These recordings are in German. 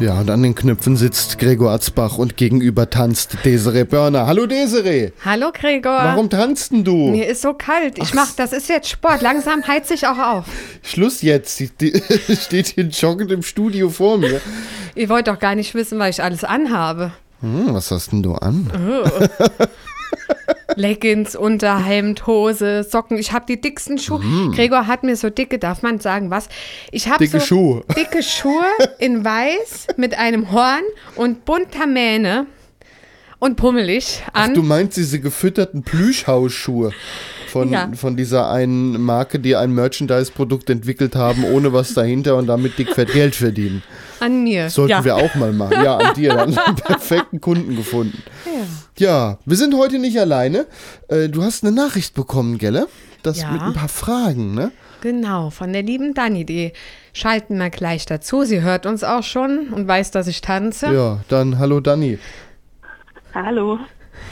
Ja, und an den Knöpfen sitzt Gregor Atzbach und gegenüber tanzt Desiree Börner. Hallo Desiree. Hallo Gregor. Warum tanzt denn du? Mir ist so kalt. Ich mach, das ist jetzt Sport. Langsam heiz ich auch auf. Schluss jetzt. Die, die steht hier joggend im Studio vor mir. Ihr wollt doch gar nicht wissen, was ich alles anhabe. Hm, was hast denn du an? Oh. Leggings, Unterhemd, Hose, Socken. Ich habe die dicksten Schuhe. Mm. Gregor hat mir so dicke, darf man sagen, was? Ich habe dicke so Schuhe. dicke Schuhe in weiß mit einem Horn und bunter Mähne und pummelig an. Ach, du meinst diese gefütterten Plüschhausschuhe von, ja. von dieser einen Marke, die ein Merchandise-Produkt entwickelt haben, ohne was dahinter und damit dickfett Geld verdienen. An mir. Sollten ja. wir auch mal machen. Ja, an dir. Dann einen perfekten Kunden gefunden. Ja. ja, wir sind heute nicht alleine. Äh, du hast eine Nachricht bekommen, Gelle? Das Ja. mit ein paar Fragen, ne? Genau, von der lieben Dani. Die schalten wir gleich dazu. Sie hört uns auch schon und weiß, dass ich tanze. Ja, dann hallo Dani. Hallo.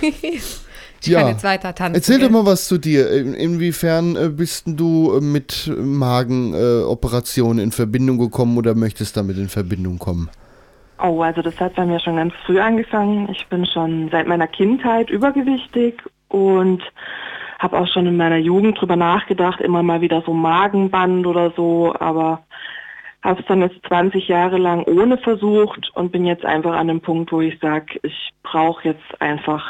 ich Ja. kann jetzt weiter tanzen. Erzähl doch mal was zu dir. In, inwiefern äh, bist du äh, mit Magenoperationen in Verbindung gekommen oder möchtest damit in Verbindung kommen? Oh, also das hat bei mir schon ganz früh angefangen. Ich bin schon seit meiner Kindheit übergewichtig und habe auch schon in meiner Jugend drüber nachgedacht, immer mal wieder so Magenband oder so, aber habe es dann jetzt 20 Jahre lang ohne versucht und bin jetzt einfach an dem Punkt, wo ich sage, ich brauche jetzt einfach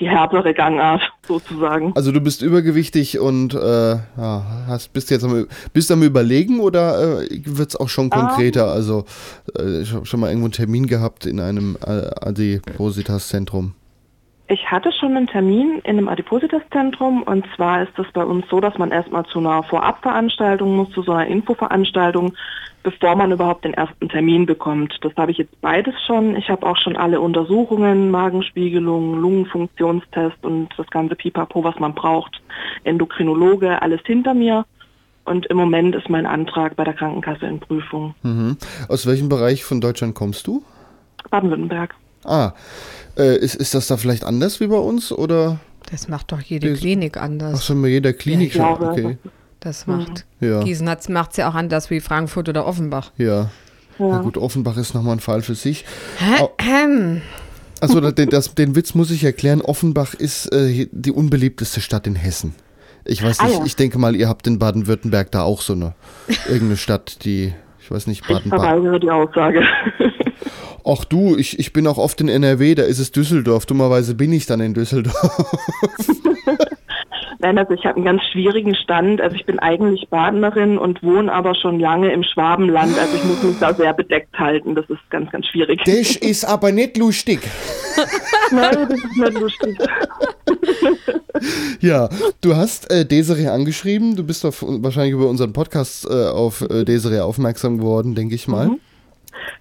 die härtere Gangart sozusagen. Also du bist übergewichtig und äh, ja, hast, bist jetzt am, bist am überlegen oder äh, wird es auch schon konkreter? Also äh, ich habe schon mal irgendwo einen Termin gehabt in einem äh, Adipositas-Zentrum. Ich hatte schon einen Termin in einem Adipositas-Zentrum und zwar ist es bei uns so, dass man erstmal zu einer Vorabveranstaltung muss, zu so einer Infoveranstaltung, bevor man überhaupt den ersten Termin bekommt. Das habe ich jetzt beides schon. Ich habe auch schon alle Untersuchungen, Magenspiegelung, Lungenfunktionstest und das ganze Pipapo, was man braucht, Endokrinologe, alles hinter mir. Und im Moment ist mein Antrag bei der Krankenkasse in Prüfung. Mhm. Aus welchem Bereich von Deutschland kommst du? Baden-Württemberg. Ah, äh, ist, ist das da vielleicht anders wie bei uns oder? Das macht doch jede Das- Klinik Ach anders. schon bei jeder Klinik ich schon. Okay. Das macht. Ja. Gießen macht es ja auch anders wie Frankfurt oder Offenbach. Ja. Na Ja. gut, Offenbach ist nochmal ein Fall für sich. Also den, das, den Witz muss ich erklären. Offenbach ist äh, die unbeliebteste Stadt in Hessen. Ich weiß Ah, nicht, ja. ich denke mal, ihr habt in Baden-Württemberg da auch so eine irgendeine Stadt, die, ich weiß nicht, Ich Baden-Baden. verweigere die Aussage. Ach du, ich, ich bin auch oft in NRW, da ist es Düsseldorf. Dummerweise bin ich dann in Düsseldorf. Nein, also ich habe einen ganz schwierigen Stand. Also ich bin eigentlich Badenerin und wohne aber schon lange im Schwabenland. Also ich muss mich da sehr bedeckt halten. Das ist ganz, ganz schwierig. Das ist aber nicht lustig. Nein, das ist nicht lustig. Ja, du hast äh, Desiree angeschrieben. Du bist auf, wahrscheinlich über unseren Podcast äh, auf äh, Desiree aufmerksam geworden, denke ich mal.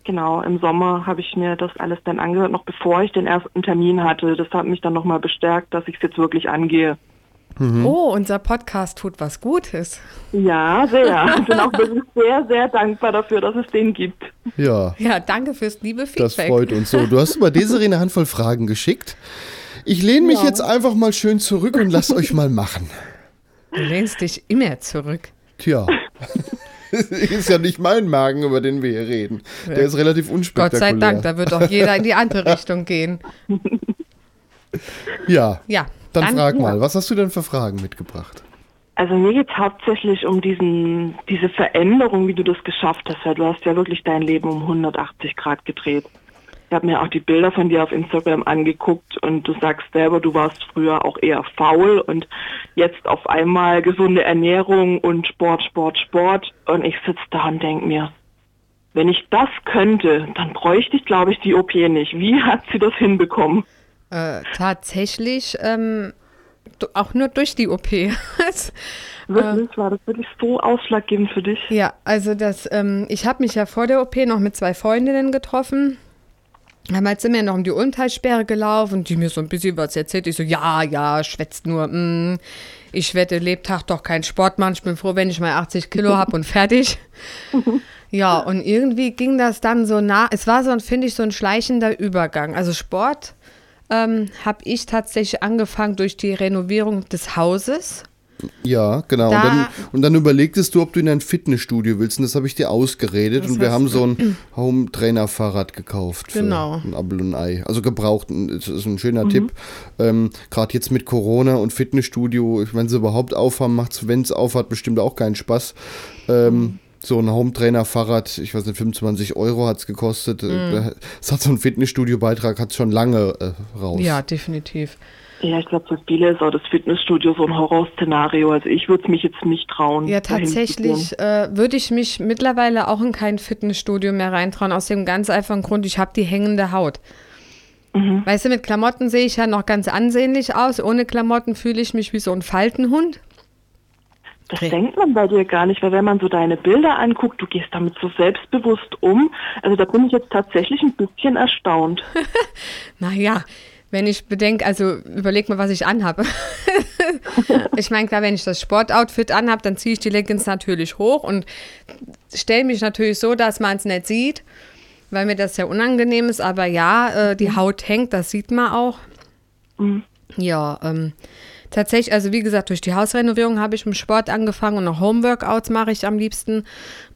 Genau, im Sommer habe ich mir das alles dann angehört, noch bevor ich den ersten Termin hatte. Das hat mich dann nochmal bestärkt, dass ich es jetzt wirklich angehe. Oh, unser Podcast tut was Gutes. Ja, sehr. Ich bin auch wirklich sehr, sehr dankbar dafür, dass es den gibt. Ja, Ja, danke fürs liebe Feedback. das freut uns so. Du hast über Desiree eine Handvoll Fragen geschickt. Ich lehne mich Ja. jetzt einfach mal schön zurück und lass euch mal machen. Du lehnst dich immer zurück. Tja. ist ja nicht mein Magen, über den wir hier reden. Der ist relativ Gott unspektakulär. sei Dank, da wird doch jeder in die andere Richtung gehen. Ja, Ja, dann, frag mal, was hast du denn für Fragen mitgebracht? Also mir geht es hauptsächlich um diesen, diese Veränderung, wie du das geschafft hast. Du hast ja wirklich dein Leben um 180 Grad gedreht. Ich habe mir auch die Bilder von dir auf Instagram angeguckt und du sagst selber, du warst früher auch eher faul und jetzt auf einmal gesunde Ernährung und Sport, Sport, Sport. Und ich sitze da und denke mir, wenn ich das könnte, dann bräuchte ich, glaube ich, die OP nicht. Wie hat sie das hinbekommen? Äh, tatsächlich ähm, auch nur durch die OP. Es- Wirklich, war das wirklich so ausschlaggebend für dich? ja, also das, ähm, ich habe mich ja vor der OP noch mit zwei Freundinnen getroffen Damals sind wir noch um die Ulmtalsperre gelaufen die mir so ein bisschen was erzählt. Ich so, ja, ja, schwätzt nur. Mm, ich werde Lebtag doch keinen Sport machen. Ich bin froh, wenn ich mal 80 Kilo habe und fertig. ja, und irgendwie ging das dann so nah. Es war so, finde ich, so ein schleichender Übergang. Also Sport ähm, habe ich tatsächlich angefangen durch die Renovierung des Hauses. Ja, genau. Da- und, dann, und dann überlegtest du, ob du in ein Fitnessstudio willst. Und das habe ich dir ausgeredet. Das und wir haben so ein Home-Trainer-Fahrrad gekauft. für Genau. Ein Apfel und ein Ei. Also gebraucht. Das ist ein schöner Tipp. Ähm, Gerade jetzt mit Corona und Fitnessstudio, wenn sie überhaupt aufhaben, macht es, wenn es aufhat, bestimmt auch keinen Spaß. Ähm, so ein Home-Trainer-Fahrrad, ich weiß nicht, 25 Euro hat es gekostet. Mhm. Es hat so einen Fitnessstudio-Beitrag, hat schon lange äh, raus. Ja, definitiv. Ja, ich glaube, für viele ist auch das Fitnessstudio so ein Horrorszenario. Also ich würde es mich jetzt nicht trauen. Ja, tatsächlich äh, würde ich mich mittlerweile auch in kein Fitnessstudio mehr reintrauen, aus dem ganz einfachen Grund, ich habe die hängende Haut. Weißt du, mit Klamotten sehe ich ja noch ganz ansehnlich aus. Ohne Klamotten fühle ich mich wie so ein Faltenhund. Das Okay. denkt man bei dir gar nicht, weil wenn man so deine Bilder anguckt, du gehst damit so selbstbewusst um. Also da bin ich jetzt tatsächlich ein bisschen erstaunt. Naja, wenn ich bedenke, also überleg mal, was ich anhabe. ich meine, klar, wenn ich das Sportoutfit anhabe, dann ziehe ich die Leggings natürlich hoch und stelle mich natürlich so, dass man es nicht sieht, weil mir das ja unangenehm ist. Aber ja, äh, die Haut hängt, das sieht man auch. Ja, ähm, tatsächlich, also wie gesagt, durch die Hausrenovierung habe ich mit Sport angefangen und noch Homeworkouts mache ich am liebsten.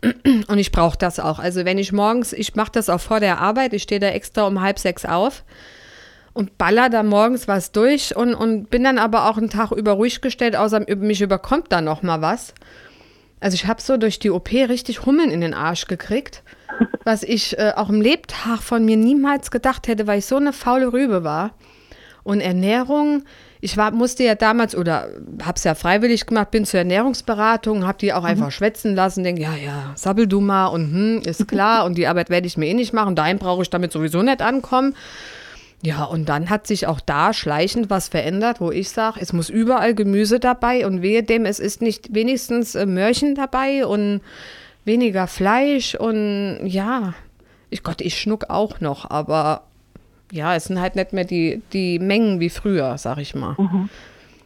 Und ich brauche das auch. Also wenn ich morgens, ich mache das auch vor der Arbeit, ich stehe da extra um halb sechs auf und baller da morgens was durch und, und bin dann aber auch einen Tag über ruhig gestellt, außer mich überkommt da noch mal was. Also ich habe so durch die OP richtig Hummeln in den Arsch gekriegt, was ich äh, auch im Lebtag von mir niemals gedacht hätte, weil ich so eine faule Rübe war. Und Ernährung, ich war, musste ja damals oder habe es ja freiwillig gemacht, bin zur Ernährungsberatung, habe die auch einfach schwätzen lassen, denke, ja, ja, sabbel du mal und hm, ist klar und die Arbeit werde ich mir eh nicht machen, dahin brauche ich damit sowieso nicht ankommen. Ja, und dann hat sich auch da schleichend was verändert, wo ich sage, es muss überall Gemüse dabei und wehe dem, es ist nicht wenigstens äh, Möhrchen dabei und weniger Fleisch und ja, ich Gott, ich schnuck auch noch, aber ja, es sind halt nicht mehr die, die Mengen wie früher, sag ich mal.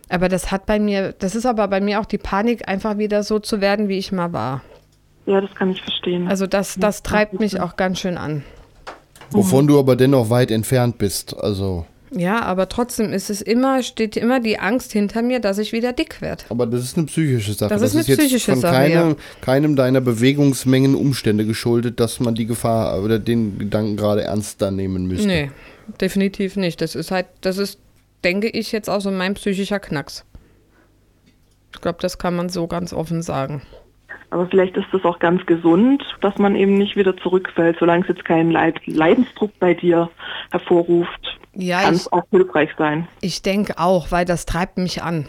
Aber das hat bei mir, das ist aber bei mir auch die Panik, einfach wieder so zu werden, wie ich mal war. Ja, das kann ich verstehen. Also das, das treibt mich auch ganz schön an. Wovon du aber dennoch weit entfernt bist. Also. Ja, aber trotzdem ist es immer, steht immer die Angst hinter mir, dass ich wieder dick werde. Aber das ist eine psychische Sache. Das ist eine jetzt psychische von Sache, keinem, ja. keinem deiner Bewegungsmengen Umstände geschuldet, dass man die Gefahr oder den Gedanken gerade ernst da nehmen müsste. Nee, definitiv nicht. Das ist halt, das ist, denke ich, jetzt auch so mein psychischer Knacks. Ich glaube, das kann man so ganz offen sagen. Aber vielleicht ist das auch ganz gesund, dass man eben nicht wieder zurückfällt, solange es jetzt keinen Leid Leidensdruck bei dir hervorruft. Ja, kann ich, es auch hilfreich sein. ich denke auch, weil das treibt mich an.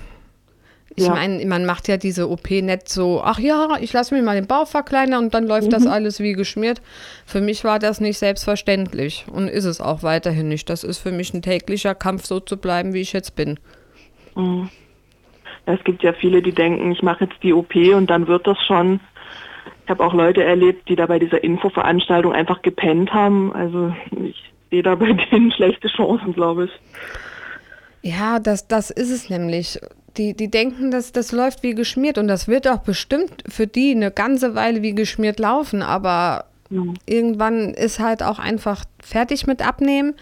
Ich Ja. meine, man macht ja diese OP nicht so, ach ja, ich lasse mir mal den Bauch verkleinern und dann läuft das alles wie geschmiert. Für mich war das nicht selbstverständlich und ist es auch weiterhin nicht. Das ist für mich ein täglicher Kampf, so zu bleiben, wie ich jetzt bin. Ja, es gibt ja viele, die denken, ich mache jetzt die OP und dann wird das schon. Ich habe auch Leute erlebt, die da bei dieser Infoveranstaltung einfach gepennt haben. Also ich sehe da bei denen schlechte Chancen, glaube ich. Ja, das, das ist es nämlich. Die, die denken, dass das läuft wie geschmiert und das wird auch bestimmt für die eine ganze Weile wie geschmiert laufen, aber irgendwann ist halt auch einfach fertig mit Abnehmen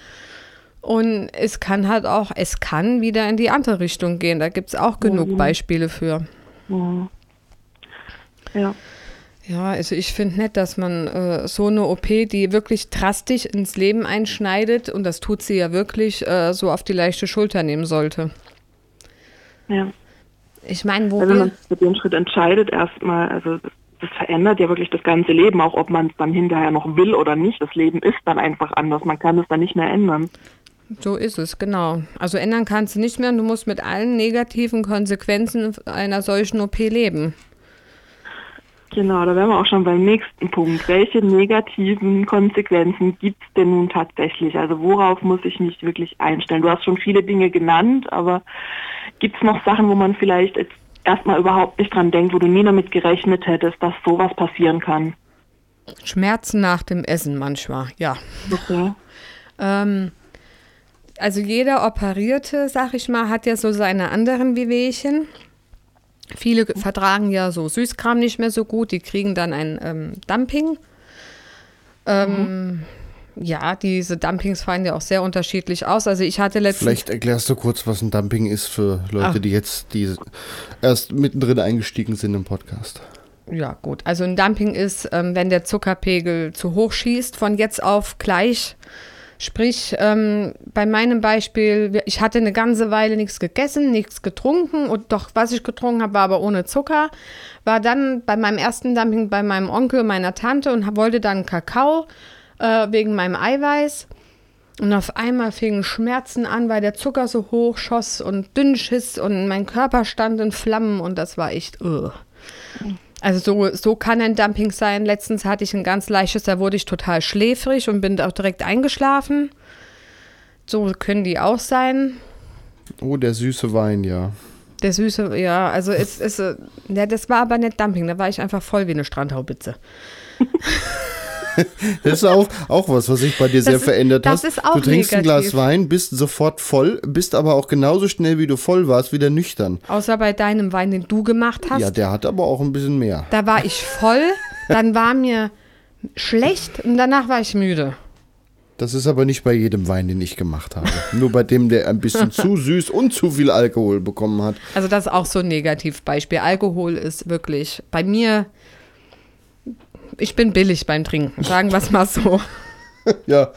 und es kann halt auch, es kann wieder in die andere Richtung gehen. Da gibt es auch genug Beispiele für. Ja. Ja, also ich finde nicht, dass man äh, so eine OP, die wirklich drastisch ins Leben einschneidet, und das tut sie ja wirklich, äh, so auf die leichte Schulter nehmen sollte. ja. Ich meine, wo Weil wenn man sich für den Schritt entscheidet, erstmal, also das verändert ja wirklich das ganze Leben, auch ob man es dann hinterher noch will oder nicht. Das Leben ist dann einfach anders. Man kann es dann nicht mehr ändern. So ist es, genau. Also ändern kannst du nicht mehr und du musst mit allen negativen Konsequenzen einer solchen OP leben. Genau, da wären wir auch schon beim nächsten Punkt. Welche negativen Konsequenzen gibt es denn nun tatsächlich? Also worauf muss ich mich wirklich einstellen? Du hast schon viele Dinge genannt, aber gibt es noch Sachen, wo man vielleicht jetzt erstmal überhaupt nicht dran denkt, wo du nie damit gerechnet hättest, dass sowas passieren kann? Schmerzen nach dem Essen manchmal, ja. Okay. Ähm, also jeder Operierte, sag ich mal, hat ja so seine anderen Wehwehchen. Viele vertragen ja so Süßkram nicht mehr so gut, die kriegen dann ein ähm, Dumping. Ähm, Ja, diese Dumpings fallen ja auch sehr unterschiedlich aus. Also ich hatte letztens. Vielleicht erklärst du kurz, was ein Dumping ist für Leute, Ah. die jetzt die erst mittendrin eingestiegen sind im Podcast. Ja, gut. Also ein Dumping ist, ähm, wenn der Zuckerpegel zu hoch schießt, von jetzt auf gleich. Sprich, ähm, bei meinem Beispiel, ich hatte eine ganze Weile nichts gegessen, nichts getrunken und doch, was ich getrunken habe, war aber ohne Zucker. War dann bei meinem ersten Dumping bei meinem Onkel, meiner Tante und wollte dann Kakao äh, wegen meinem Eiweiß. Und auf einmal fingen Schmerzen an, weil der Zucker so hoch schoss und dünn schiss und mein Körper stand in Flammen und das war echt. Uh. Also so, so kann ein Dumping sein. Letztens hatte ich ein ganz leichtes, da wurde ich total schläfrig und bin auch direkt eingeschlafen. So können die auch sein. Oh, der süße Wein, ja. Der süße, ja, also es ist, äh, ja, das war aber nicht Dumping, da war ich einfach voll wie eine Strandhaubitze. Das ist auch, auch was, was sich bei dir sehr ist- verändert das hat. du trinkst ein negativ. Glas Wein, bist sofort voll, bist aber auch genauso schnell, wie du voll warst, wieder nüchtern. Außer bei deinem Wein, den du gemacht hast. Ja, der hat aber auch ein bisschen mehr. Da war ich voll, dann war mir schlecht und danach war ich müde. Das ist aber nicht bei jedem Wein, den ich gemacht habe. Nur bei dem, der ein bisschen zu süß und zu viel Alkohol bekommen hat. Also das ist auch so ein Negativbeispiel. Alkohol ist wirklich bei mir, ich bin billig beim Trinken, sagen wir es mal so. Ja,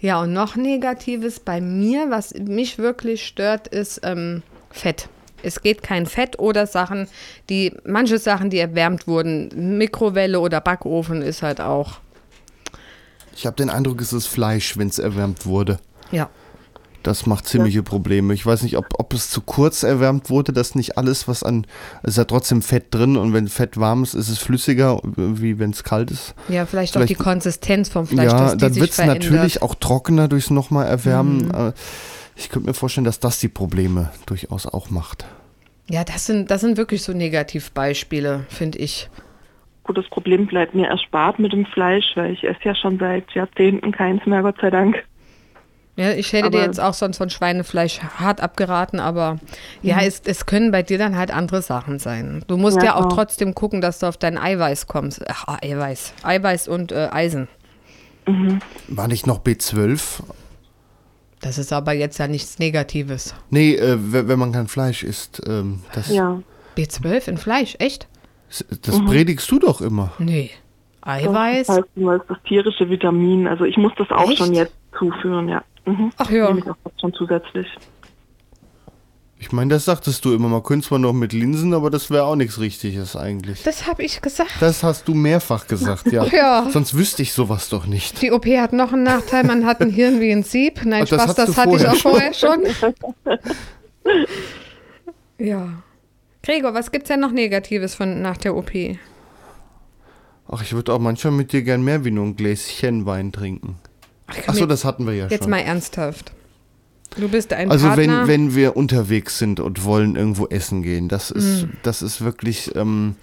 Ja, und noch Negatives bei mir, was mich wirklich stört, ist ähm, Fett. Es geht kein Fett oder Sachen, die, manche Sachen, die erwärmt wurden, Mikrowelle oder Backofen ist halt auch, ich habe den Eindruck, es ist Fleisch, wenn es erwärmt wurde. ja. Das macht ziemliche Probleme. Ich weiß nicht, ob, ob es zu kurz erwärmt wurde, dass nicht alles, was an. Es ist ja trotzdem Fett drin und wenn Fett warm ist, ist es flüssiger, wie wenn es kalt ist. Ja, vielleicht, auch Vielleicht- die Konsistenz vom Fleisch, ja, dass die dann wird es natürlich auch trockener durchs nochmal erwärmen. Äh, Ich könnte mir vorstellen, dass das die Probleme durchaus auch macht. Ja, das sind, das sind wirklich so Negativbeispiele, finde ich. Gut, das Problem bleibt mir erspart mit dem Fleisch, weil ich esse ja schon seit Jahrzehnten keins mehr, Gott sei Dank. Ja, ich hätte dir Aber- jetzt auch sonst von Schweinefleisch hart abgeraten, aber ja, es, es können bei dir dann halt andere Sachen sein. Du musst ja, Ja, auch genau. trotzdem gucken, dass du auf dein Eiweiß kommst. Ach, Eiweiß. Eiweiß und äh, Eisen. War nicht noch B12? Das ist aber jetzt ja nichts Negatives. Nee, äh, wenn man kein Fleisch isst. Ähm, das Ja. B12 in Fleisch, echt? das predigst du doch immer. Nee. Eiweiß? Das heißt, das tierische Vitamin. Also ich muss das auch Echt? schon jetzt zuführen, ja. Mhm. Ach ja. Nehme ich auch schon zusätzlich. Ich meine, das sagtest du immer. Man könnte zwar noch mit Linsen, aber das wäre auch nichts Richtiges eigentlich. Das habe ich gesagt. Das hast du mehrfach gesagt, ja. Ja. Sonst wüsste ich sowas doch nicht. Die OP hat noch einen Nachteil, man hat ein Hirn wie ein Sieb. Nein, Ach, das Spaß, hast das, du hatte ich auch vorher schon. ja. Gregor, was gibt's denn noch Negatives von nach der OP? Ach, ich würde auch manchmal mit dir gern mehr wie nur ein Gläschen Wein trinken. Achso, jetzt- das hatten wir ja Jetzt schon. mal ernsthaft. Du bist ein Also Partner. wenn, wenn wir unterwegs sind und wollen irgendwo essen gehen, das Mm. ist, das ist wirklich ähm,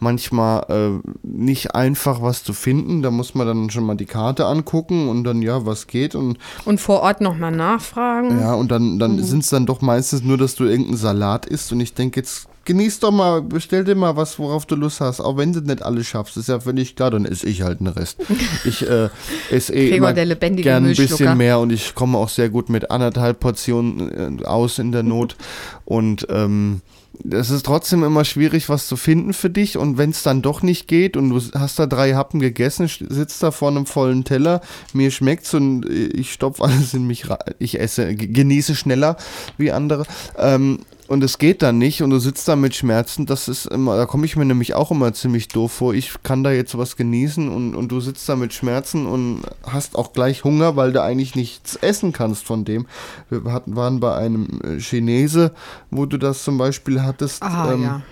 manchmal äh, nicht einfach was zu finden. Da muss man dann schon mal die Karte angucken und dann, ja, was geht und und vor Ort nochmal nachfragen. ja, und dann, dann Mhm. sind es dann doch meistens nur, dass du irgendeinen Salat isst und ich denke, jetzt genieß doch mal, bestell dir mal was, worauf du Lust hast, auch wenn du nicht alles schaffst, ist ja völlig klar, dann esse ich halt den Rest. Ich äh, esse eh immer der lebendige gern ein bisschen mehr und ich komme auch sehr gut mit anderthalb Portionen äh, aus in der Not und ähm, es ist trotzdem immer schwierig, was zu finden für dich. Und wenn es dann doch nicht geht und du hast da drei Happen gegessen, sitzt da vor einem vollen Teller, mir schmeckt's und äh, ich stopfe alles in mich rein. Ich esse, genieße schneller wie andere. Ähm, und es geht dann nicht und du sitzt da mit Schmerzen, das ist immer, da komme ich mir nämlich auch immer ziemlich doof vor. Ich kann da jetzt was genießen und, und du sitzt da mit Schmerzen und hast auch gleich Hunger, weil du eigentlich nichts essen kannst von dem. Wir hatten, waren bei einem äh, Chinese, wo du das zum Beispiel hattest. Ah, ähm, ja.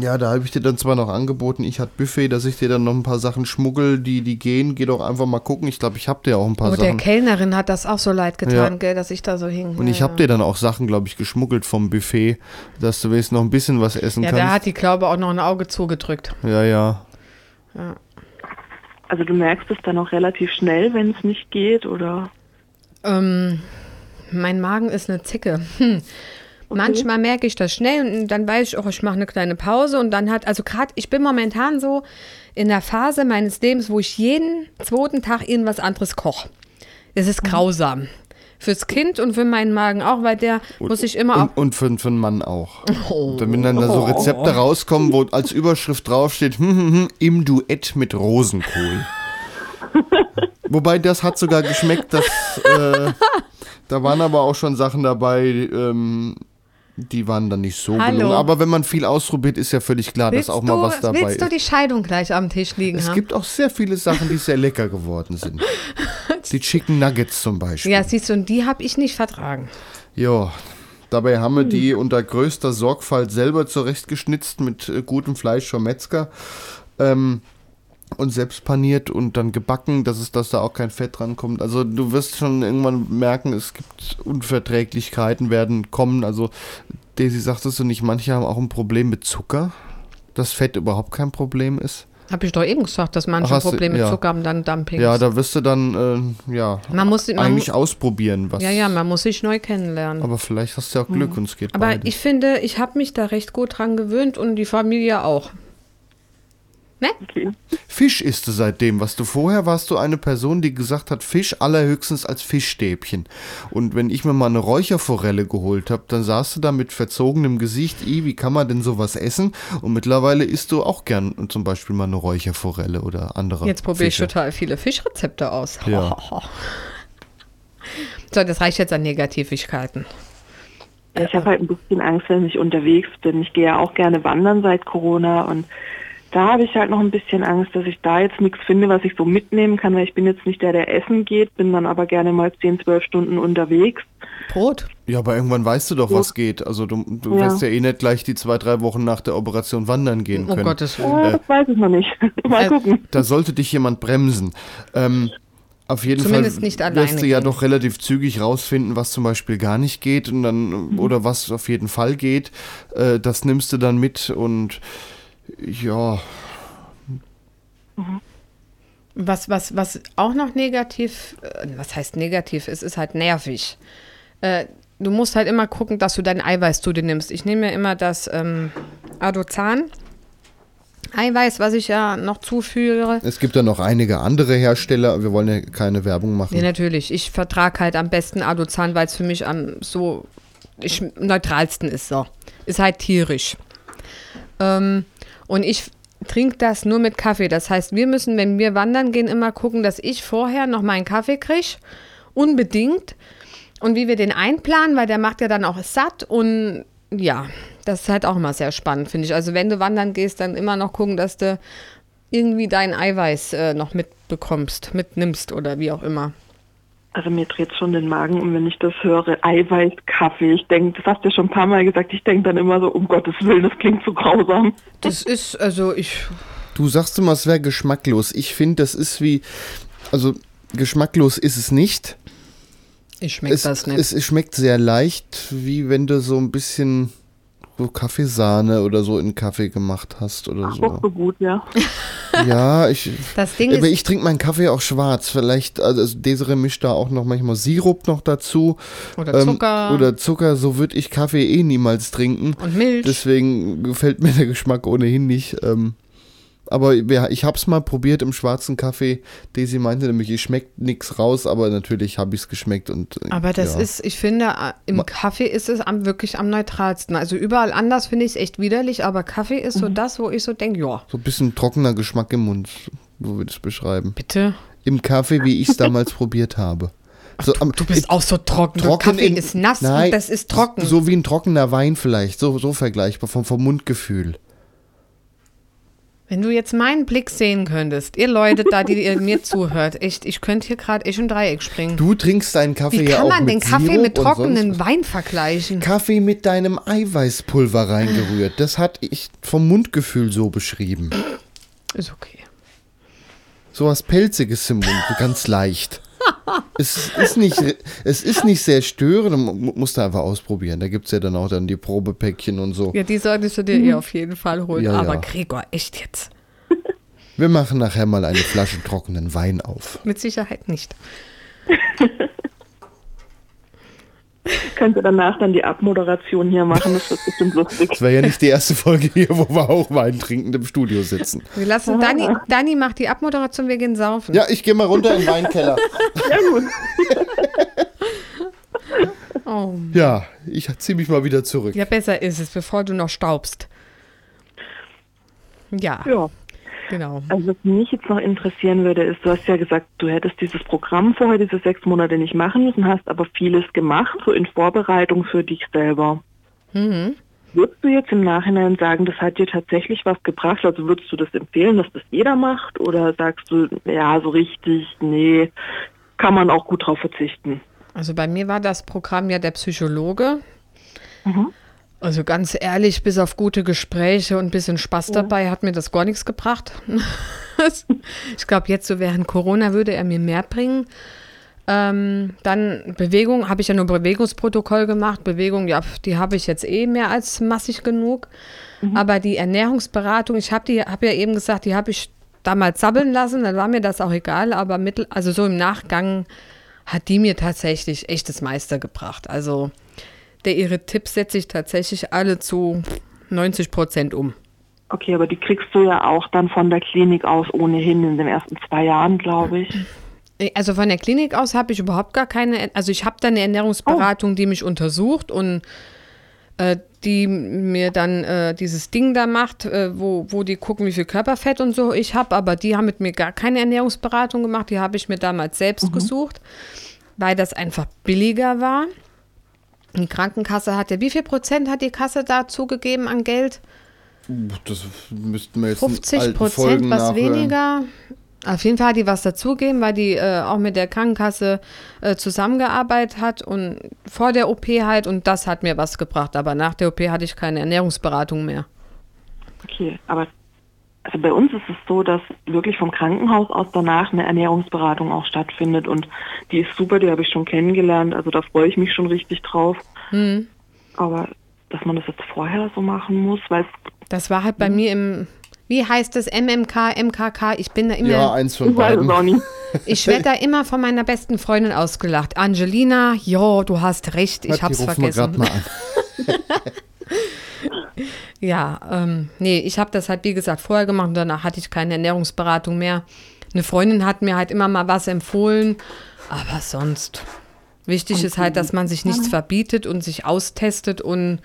Ja, da habe ich dir dann zwar noch angeboten, ich hatte Buffet, dass ich dir dann noch ein paar Sachen schmuggel, die, die gehen. Geh doch einfach mal gucken. Ich glaube, ich habe dir auch ein paar Oh, der Sachen. Kellnerin hat das auch so leid getan, Ja. gell, dass ich da so hing. Und ja, ich habe dir dann auch Sachen, glaube ich, geschmuggelt vom Buffet, dass du wenigstens noch ein bisschen was essen Ja, da kannst. hat die Glaube auch noch ein Auge zugedrückt. ja, ja. Ja. Also du merkst es dann auch relativ schnell, wenn es nicht geht, oder? Ähm, mein Magen ist eine Zicke. Hm. Manchmal merke ich das schnell und dann weiß ich auch, ich mache eine kleine Pause und dann hat, also gerade, ich bin momentan so in der Phase meines Lebens, wo ich jeden zweiten Tag irgendwas anderes koche. Es ist grausam. Fürs Kind und für meinen Magen auch, weil der muss ich immer Und, und für, für einen Mann auch. Wenn dann da so Rezepte rauskommen, wo als Überschrift draufsteht, hm, hm, hm, im Duett mit Rosenkohl. Wobei das hat sogar geschmeckt, dass, äh, da waren aber auch schon Sachen dabei, ähm, die waren dann nicht so Hallo. gelungen. Aber wenn man viel ausprobiert, ist ja völlig klar, Willst dass auch mal was dabei willst du ist. die Scheidung gleich am Tisch liegen Es haben? gibt auch sehr viele Sachen, die sehr lecker geworden sind. Die Chicken Nuggets zum Beispiel. ja, siehst du, und die habe ich nicht vertragen. Ja, dabei haben wir die unter größter Sorgfalt selber zurechtgeschnitzt mit äh, gutem Fleisch vom Metzger ähm, und selbst paniert und dann gebacken, dass es, dass da auch kein Fett dran kommt. Also du wirst schon irgendwann merken, es gibt Unverträglichkeiten werden kommen. Also Daisy, sagtest du nicht, manche haben auch ein Problem mit Zucker, dass Fett überhaupt kein Problem ist. Habe ich doch eben gesagt, dass manche Ach, hast du- Probleme mit ja. Zucker haben, dann Dumping. Ja, da wirst du dann äh, ja man muss, man, eigentlich ausprobieren, was. ja, ja, man muss sich neu kennenlernen. Aber vielleicht hast du ja auch Glück und es geht Aber beide. ich finde, ich habe mich da recht gut dran gewöhnt und die Familie auch. Ne? Okay. Fisch isst du seitdem. Was du vorher warst, du eine Person, die gesagt hat, Fisch allerhöchstens als Fischstäbchen. Und wenn ich mir mal eine Räucherforelle geholt habe, dann saßt du da mit verzogenem Gesicht, I, wie kann man denn sowas essen? Und mittlerweile isst du auch gern zum Beispiel mal eine Räucherforelle oder andere Jetzt probiere ich total viele Fischrezepte aus. Ja. So, das reicht jetzt an Negativigkeiten. Ja, ich habe halt ein bisschen Angst, wenn ich unterwegs bin. Ich gehe ja auch gerne wandern seit Corona und da habe ich halt noch ein bisschen Angst, dass ich da jetzt nichts finde, was ich so mitnehmen kann, weil ich bin jetzt nicht der, der essen geht, bin dann aber gerne mal 10, 12 Stunden unterwegs. Brot. Ja, aber irgendwann weißt du doch, was geht. Also du, du Ja. wirst ja eh nicht gleich die zwei, drei Wochen nach der Operation wandern gehen Oh können. Gottes Äh, Willen. das weiß ich noch nicht. mal Äh, gucken. Da sollte dich jemand bremsen. Ähm, auf jeden Zumindest Fall nicht wirst alleine du ja gehen. doch relativ zügig rausfinden, was zum Beispiel gar nicht geht und dann Mhm. oder was auf jeden Fall geht. Äh, das nimmst du dann mit und ja, Was, was, was auch noch negativ, äh, was heißt negativ ist, ist halt nervig. Äh, du musst halt immer gucken, dass du dein Eiweiß zu dir nimmst. Ich nehme mir immer das ähm, Adozan. Eiweiß, was ich ja noch zuführe. es gibt ja noch einige andere Hersteller. Wir wollen ja keine Werbung machen. Nee, natürlich. Ich vertrage halt am besten Adozan, weil es für mich am so ich, neutralsten ist. So. Ist halt tierisch. Ähm, und ich trinke das nur mit Kaffee. Das heißt, wir müssen, wenn wir wandern gehen, immer gucken, dass ich vorher noch meinen Kaffee kriege. Unbedingt. Und wie wir den einplanen, weil der macht ja dann auch satt und ja, das ist halt auch immer sehr spannend, finde ich. Also wenn du wandern gehst, dann immer noch gucken, dass du irgendwie dein Eiweiß äh, noch mitbekommst, mitnimmst oder wie auch immer. Also mir dreht schon den Magen um, wenn ich das höre, Eiweiß, Kaffee. Ich denke, das hast du ja schon ein paar Mal gesagt, ich denke dann immer so, um Gottes Willen, das klingt so grausam. Das ist, also ich, Du sagst immer, es wäre geschmacklos. Ich finde, das ist wie, also geschmacklos ist es nicht. ich schmecke Es, das nicht. es, es schmeckt sehr leicht, wie wenn du so ein bisschen so Kaffeesahne oder so in Kaffee gemacht hast oder Auch so. so gut, ja. Ja, ich, Das Ding aber ist- ich trinke meinen Kaffee auch schwarz. Vielleicht, also Desiree mischt da auch noch manchmal Sirup noch dazu. Oder Zucker. oder Zucker, so würde ich Kaffee eh niemals trinken. und Milch. Deswegen gefällt mir der Geschmack ohnehin nicht. Ähm, aber ich habe es mal probiert im schwarzen Kaffee. Daisy meinte nämlich, ich schmeckt nichts raus, aber natürlich habe ich es geschmeckt. Und, äh, aber das ja. ist, ich finde, äh, im Kaffee ist es am, wirklich am neutralsten. Also überall anders finde ich es echt widerlich, aber Kaffee ist Mhm. so das, wo ich so denke, ja, so ein bisschen trockener Geschmack im Mund, so würde ich es beschreiben. bitte. Im Kaffee, wie ich es damals probiert habe. So, am- Du bist auch so trocken. trocken Kaffee in- ist nass Nein, und das ist trocken. So wie ein trockener Wein vielleicht, so, so vergleichbar vom, vom Mundgefühl. Wenn du jetzt meinen Blick sehen könntest, ihr Leute da, die ihr mir zuhört, echt, ich könnte hier gerade echt im Dreieck springen. Du trinkst deinen Kaffee Wie ja kann auch man mit den Kaffee Sirup mit trockenen Wein vergleichen? Kaffee mit deinem Eiweißpulver reingerührt. Das hat ich vom Mundgefühl so beschrieben. Ist okay. So was Pelziges im Mund, ganz leicht. Es, ist nicht, es ist nicht sehr störend, mu- musst du einfach ausprobieren. Da gibt es ja dann auch dann die Probepäckchen und so. Ja, die solltest du dir eh auf jeden Fall holen. Ja, Aber ja. Gregor, echt jetzt. Wir machen nachher mal eine Flasche trockenen Wein auf. Mit Sicherheit nicht. Könnt ihr danach dann die Abmoderation hier machen? Das wird bestimmt lustig. Das wäre ja nicht die erste Folge hier, wo wir auch Wein trinkend im Studio sitzen. Wir lassen Dani, Dani macht die Abmoderation, wir gehen saufen. Ja, ich gehe mal runter in den Weinkeller. Ja, gut. Oh. Ja, ich ziehe mich mal wieder zurück. ja, besser ist es, bevor du noch staubst. Ja, Ja. Genau. Also was mich jetzt noch interessieren würde, ist, du hast ja gesagt, du hättest dieses Programm vorher, diese sechs Monate nicht machen müssen, hast aber vieles gemacht, so in Vorbereitung für dich selber. Mhm. Würdest du jetzt im Nachhinein sagen, das hat dir tatsächlich was gebracht? Also würdest du das empfehlen, dass das jeder macht? Oder sagst du, ja, so richtig, nee, kann man auch gut drauf verzichten? Also bei mir war das Programm ja der Psychologe. Mhm. Also ganz ehrlich, bis auf gute Gespräche und ein bisschen Spaß dabei hat mir das gar nichts gebracht. ich glaube, jetzt so während Corona würde er mir mehr bringen. Ähm, dann Bewegung, habe ich ja nur Bewegungsprotokoll gemacht. Bewegung, ja, die habe ich jetzt eh mehr als massig genug. Aber die Ernährungsberatung, ich habe die, habe ja eben gesagt, die habe ich damals sabbeln lassen, dann war mir das auch egal, aber mittel, also so im Nachgang hat die mir tatsächlich echt das Meister gebracht. Also der ihre Tipps setze ich tatsächlich alle zu 90 Prozent um. Okay, aber die kriegst du ja auch dann von der Klinik aus ohnehin in den ersten zwei Jahren, glaube ich. Also von der Klinik aus habe ich überhaupt gar keine, also ich habe da eine Ernährungsberatung, die mich untersucht und äh, die mir dann äh, dieses Ding da macht, äh, wo, wo die gucken, wie viel Körperfett und so ich habe, aber die haben mit mir gar keine Ernährungsberatung gemacht, die habe ich mir damals selbst gesucht, weil das einfach billiger war. Die Krankenkasse hat ja, wie viel Prozent hat die Kasse da zugegeben an Geld? Das müssten wir jetzt in 50 alten Prozent, was nachhören. weniger. Auf jeden Fall hat die was dazugegeben, weil die äh, auch mit der Krankenkasse äh, zusammengearbeitet hat und vor der OP halt und das hat mir was gebracht. Aber nach der OP hatte ich keine Ernährungsberatung mehr. Okay, aber also bei uns ist es so, dass wirklich vom Krankenhaus aus danach eine Ernährungsberatung auch stattfindet und die ist super, die habe ich schon kennengelernt, also da freue ich mich schon richtig drauf. Hm. Aber dass man das jetzt vorher so machen muss, weil es Das war halt bei mir im, wie heißt es, MMK, MKK, ich bin da immer, Ja, eins von beiden. ich werde da immer von meiner besten Freundin ausgelacht. Angelina, jo, du hast recht, ich hab's die rufen wir vergessen. grad mal an. Ja, ähm, nee, ich habe das halt, wie gesagt, vorher gemacht und danach hatte ich keine Ernährungsberatung mehr. Eine Freundin hat mir halt immer mal was empfohlen, aber sonst. Wichtig ist halt, dass man sich nichts verbietet und sich austestet und